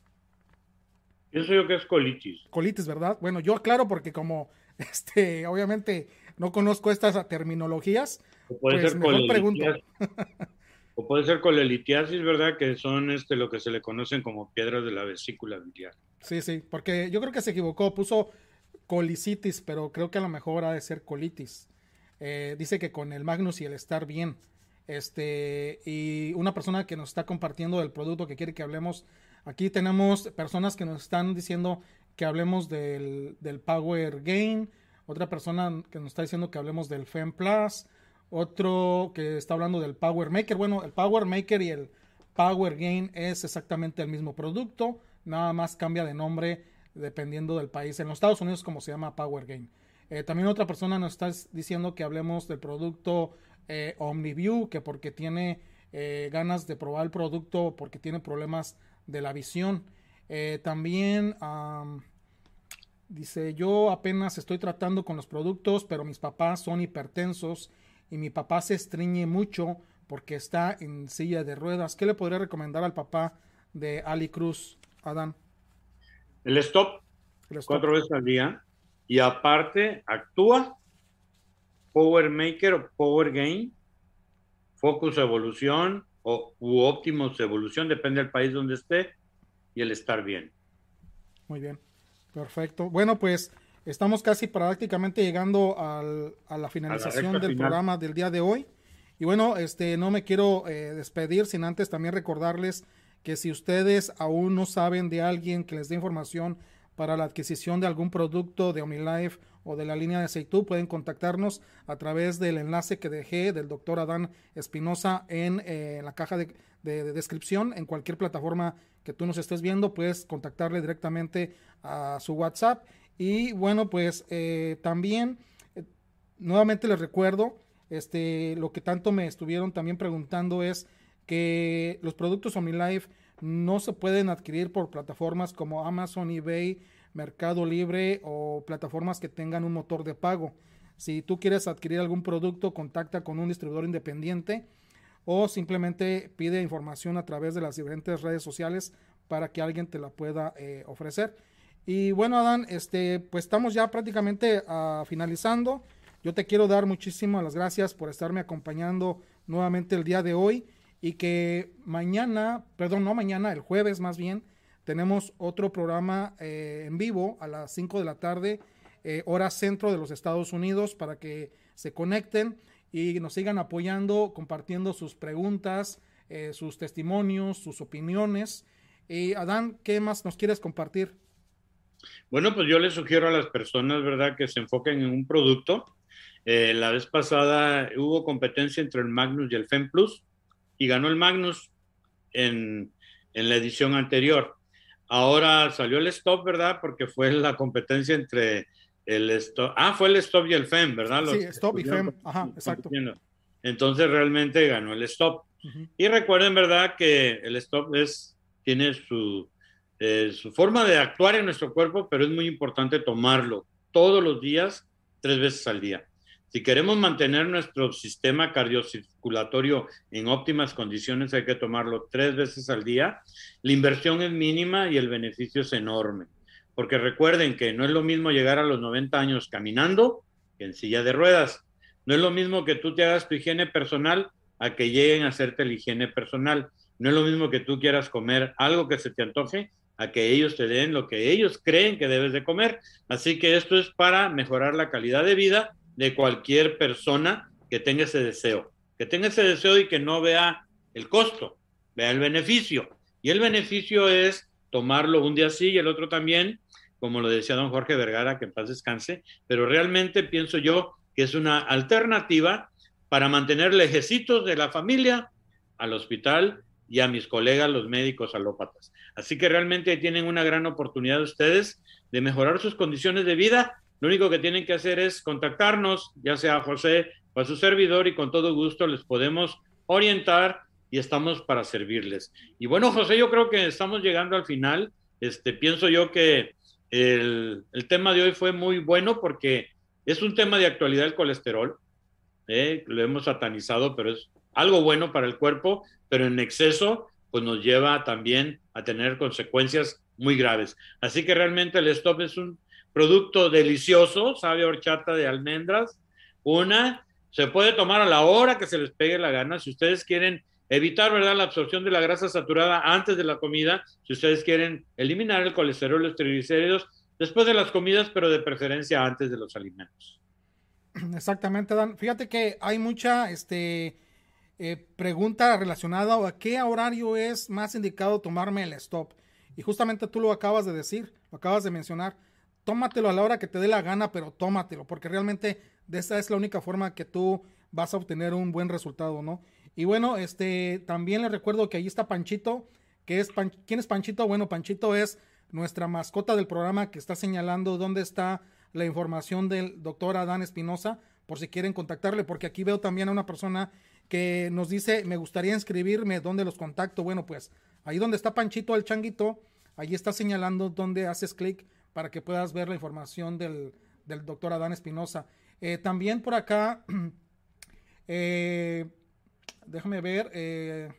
Pienso yo que es colitis. Colitis, ¿verdad? Bueno, yo aclaro porque como [laughs] este, obviamente no conozco estas terminologías, o puede pues ser mejor pregunto. o puede ser colelitiasis, ¿verdad? Que son este lo que se le conocen como piedras de la vesícula biliar. Sí, sí, porque yo creo que se equivocó, puso colicitis, pero creo que a lo mejor ha de ser colitis. Eh, dice que con el Magnus y el estar bien. Este, y una persona que nos está compartiendo el producto que quiere que hablemos Aquí tenemos personas que nos están diciendo que hablemos del, Power Gain, otra persona que nos está diciendo que hablemos del Fem Plus, otro que está hablando del Power Maker. Bueno, el Power Maker y el Power Gain es exactamente el mismo producto, nada más cambia de nombre dependiendo del país. En los Estados Unidos como se llama Power Gain. Eh, también otra persona nos está diciendo que hablemos del producto eh, OmniView, que porque tiene eh, ganas de probar el producto, porque tiene problemas de la visión. Eh, también dice, yo apenas estoy tratando con los productos, pero mis papás son hipertensos y mi papá se estriñe mucho porque está en silla de ruedas. ¿Qué le podría recomendar al papá de Ali Cruz, Adán? El stop, cuatro veces al día y aparte actúa Power Maker o Power Gain, Focus Evolución, o, u óptimos evolución, depende del país donde esté, y el estar bien. Muy bien, perfecto. Bueno, pues estamos casi prácticamente llegando al, a la finalización del programa del día de hoy. Y bueno, este no me quiero eh, despedir sin antes también recordarles que si ustedes aún no saben de alguien que les dé información para la adquisición de algún producto de OmniLife o de la línea de Seitu, pueden contactarnos a través del enlace que dejé del doctor Adán Espinosa en eh, la caja de, descripción. En cualquier plataforma que tú nos estés viendo, puedes contactarle directamente a su WhatsApp. Y bueno, pues eh, también, eh, nuevamente les recuerdo, este, lo que tanto me estuvieron también preguntando es que los productos OmniLife no se pueden adquirir por plataformas como Amazon, eBay, Mercado Libre o plataformas que tengan un motor de pago. Si tú quieres adquirir algún producto, contacta con un distribuidor independiente o simplemente pide información a través de las diferentes redes sociales para que alguien te la pueda eh, ofrecer. Y bueno, Adán, este, pues estamos ya prácticamente uh, finalizando. Yo te quiero dar muchísimas gracias por estarme acompañando nuevamente el día de hoy y que mañana, perdón, no mañana, el jueves más bien, tenemos otro programa eh, en vivo a las 5 de la tarde eh, hora centro de los Estados Unidos, para que se conecten y nos sigan apoyando, compartiendo sus preguntas, eh, sus testimonios, sus opiniones. Y Adán, ¿qué más nos quieres compartir? Bueno, pues yo les sugiero a las personas, ¿verdad?, que se enfoquen en un producto. Eh, la vez pasada hubo competencia entre el Magnus y el FEM Plus y ganó el Magnus en, en la edición anterior. Ahora salió el stop, ¿verdad? Porque fue la competencia entre el stop. Ah, fue el stop y el FEM, ¿verdad? sí, stop y FEM. Ajá, exacto. Entonces realmente ganó el stop. Y recuerden, ¿verdad? Que el stop es, tiene su, eh, su forma de actuar en nuestro cuerpo, pero es muy importante tomarlo todos los días, tres veces al día. Si queremos mantener nuestro sistema cardiocirculatorio en óptimas condiciones, hay que tomarlo tres veces al día. La inversión es mínima y el beneficio es enorme. Porque recuerden que no es lo mismo llegar a los 90 años caminando que en silla de ruedas. No es lo mismo que tú te hagas tu higiene personal a que lleguen a hacerte la higiene personal. No es lo mismo que tú quieras comer algo que se te antoje a que ellos te den lo que ellos creen que debes de comer. Así que esto es para mejorar la calidad de vida de cualquier persona que tenga ese deseo, que tenga ese deseo y que no vea el costo, vea el beneficio. Y el beneficio es tomarlo un día sí y el otro también, como lo decía don Jorge Vergara, que en paz descanse, pero realmente pienso yo que es una alternativa para mantener lejecitos de la familia al hospital y a mis colegas los médicos alópatas. Así que realmente tienen una gran oportunidad ustedes de mejorar sus condiciones de vida. Lo único que tienen que hacer es contactarnos, ya sea a José o a su servidor, y con todo gusto les podemos orientar y estamos para servirles. Y bueno, José, yo creo que estamos llegando al final. Este, pienso yo que el, el tema de hoy fue muy bueno porque es un tema de actualidad el colesterol. ¿eh? lo hemos satanizado, pero es algo bueno para el cuerpo, pero en exceso pues nos lleva también a tener consecuencias muy graves. Así que realmente el stop es un producto delicioso, sabe horchata de almendras. Una, se puede tomar a la hora que se les pegue la gana. Si ustedes quieren evitar, ¿verdad?, la absorción de la grasa saturada antes de la comida, si ustedes quieren eliminar el colesterol, los triglicéridos, después de las comidas, pero de preferencia antes de los alimentos. Exactamente, Dan. Fíjate que hay mucha este, eh, pregunta relacionada a qué horario es más indicado tomarme el stop. Y justamente tú lo acabas de decir, lo acabas de mencionar. Tómatelo a la hora que te dé la gana, pero tómatelo, porque realmente de esa es la única forma que tú vas a obtener un buen resultado, ¿no? Y bueno, este, también les recuerdo que ahí está Panchito, que es, ¿quién es Panchito? Bueno, Panchito es nuestra mascota del programa que está señalando dónde está la información del doctor Adán Espinosa, por si quieren contactarle, porque aquí veo también a una persona que nos dice, me gustaría inscribirme, ¿dónde los contacto? Bueno, pues ahí donde está Panchito el changuito, ahí está señalando dónde haces clic para que puedas ver la información del, del doctor Adán Espinosa. Eh, también por acá, [clears throat] eh, déjame ver, eh,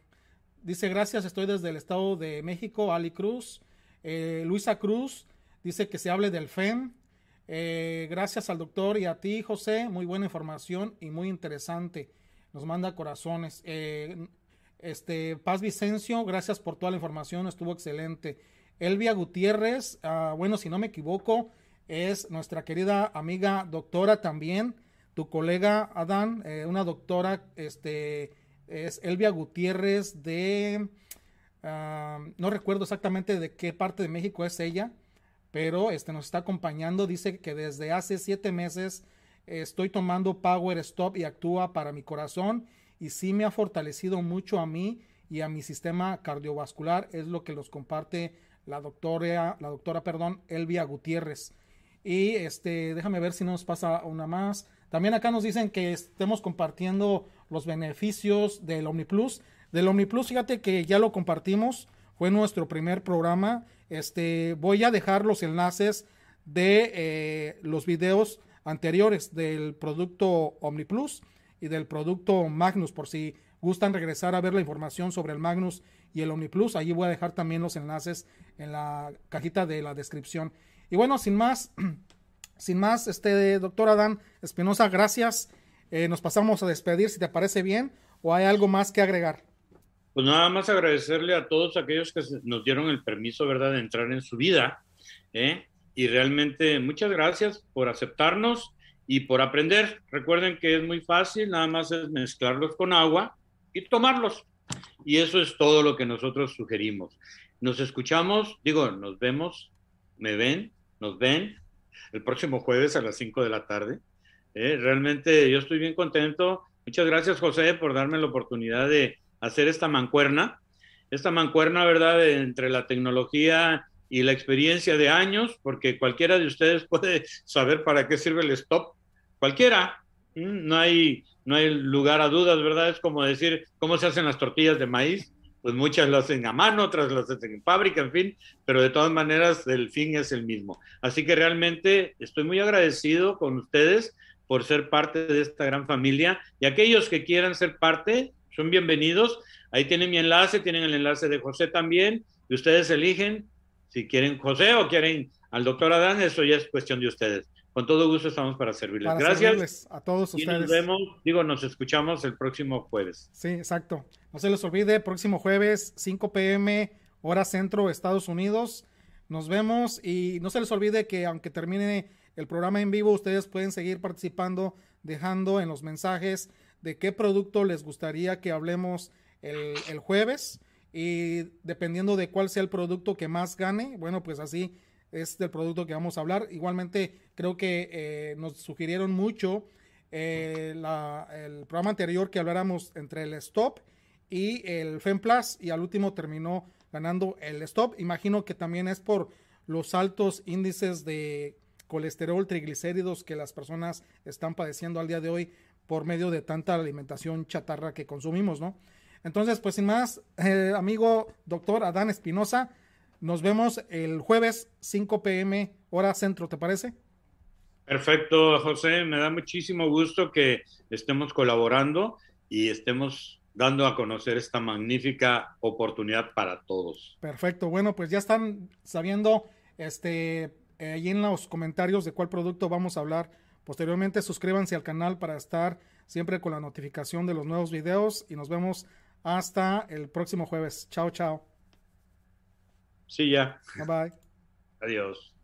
dice gracias, estoy desde el Estado de México, Ali Cruz. Luisa Cruz dice que se hable del FEM. Gracias al doctor y a ti, José. Muy buena información y muy interesante. Nos manda corazones. Este, Paz Vicencio, gracias por toda la información. Estuvo excelente. Elvia Gutiérrez, ah, bueno, si no me equivoco, es nuestra querida amiga doctora también. Tu colega Adán, una doctora, este, es Elvia Gutiérrez de no recuerdo exactamente de qué parte de México es ella, pero este, nos está acompañando. Dice que desde hace siete meses estoy tomando Power Stop y actúa para mi corazón y sí me ha fortalecido mucho a mí y a mi sistema cardiovascular. Es lo que los comparte la doctora, la doctora, perdón, Elvia Gutiérrez. Y este, déjame ver si nos pasa una más. También acá nos dicen que estemos compartiendo los beneficios del OmniPlus. Del OmniPlus, fíjate que ya lo compartimos, fue nuestro primer programa. Este, voy a dejar los enlaces de eh, los videos anteriores del producto OmniPlus y del producto Magnus, por si gustan regresar a ver la información sobre el Magnus y el OmniPlus. Allí voy a dejar también los enlaces en la cajita de la descripción. Y bueno, sin más, [clears throat] sin más, este doctor Adán Espinosa, gracias. Eh, nos pasamos a despedir, si te parece bien, o hay algo más que agregar. Pues nada más agradecerle a todos aquellos que nos dieron el permiso, ¿verdad?, de entrar en su vida, ¿eh? y realmente muchas gracias por aceptarnos y por aprender. Recuerden que es muy fácil, nada más es mezclarlos con agua y tomarlos. Y eso es todo lo que nosotros sugerimos. Nos escuchamos, digo, nos vemos, me ven, nos ven el próximo jueves a las 5 de la tarde. Eh, realmente yo estoy bien contento. Muchas gracias, José, por darme la oportunidad de hacer esta mancuerna. Esta mancuerna, ¿verdad?, entre la tecnología y la experiencia de años, porque cualquiera de ustedes puede saber para qué sirve el stop. Cualquiera. Mm, no hay, no hay lugar a dudas, ¿verdad? Es como decir cómo se hacen las tortillas de maíz. Pues muchas las hacen a mano, otras las hacen en fábrica, en fin, pero de todas maneras el fin es el mismo. Así que realmente estoy muy agradecido con ustedes por ser parte de esta gran familia y aquellos que quieran ser parte son bienvenidos. Ahí tienen mi enlace, tienen el enlace de José también y ustedes eligen si quieren José o quieren al doctor Adán, eso ya es cuestión de ustedes. Con todo gusto estamos para servirles. Gracias. a todos ustedes. Y nos vemos, digo, nos escuchamos el próximo jueves. Sí, exacto. No se les olvide, próximo jueves, 5 pm, hora centro, Estados Unidos. Nos vemos y no se les olvide que aunque termine el programa en vivo, ustedes pueden seguir participando, dejando en los mensajes de qué producto les gustaría que hablemos el, el jueves y dependiendo de cuál sea el producto que más gane, bueno, pues así es del producto que vamos a hablar. Igualmente, creo que eh, nos sugirieron mucho eh, el programa anterior que habláramos entre el stop y el FEMPLAS y al último terminó ganando el stop. Imagino que también es por los altos índices de colesterol, triglicéridos que las personas están padeciendo al día de hoy por medio de tanta alimentación chatarra que consumimos, ¿no? Entonces, pues sin más, eh, amigo doctor Adán Espinosa, nos vemos el jueves 5 pm hora centro, ¿te parece? Perfecto, José. Me da muchísimo gusto que estemos colaborando y estemos dando a conocer esta magnífica oportunidad para todos. Perfecto. Bueno, pues ya están sabiendo este ahí en los comentarios de cuál producto vamos a hablar. Posteriormente, suscríbanse al canal para estar siempre con la notificación de los nuevos videos y nos vemos hasta el próximo jueves. Chao, chao. Sí, ya. Bye bye. Adiós.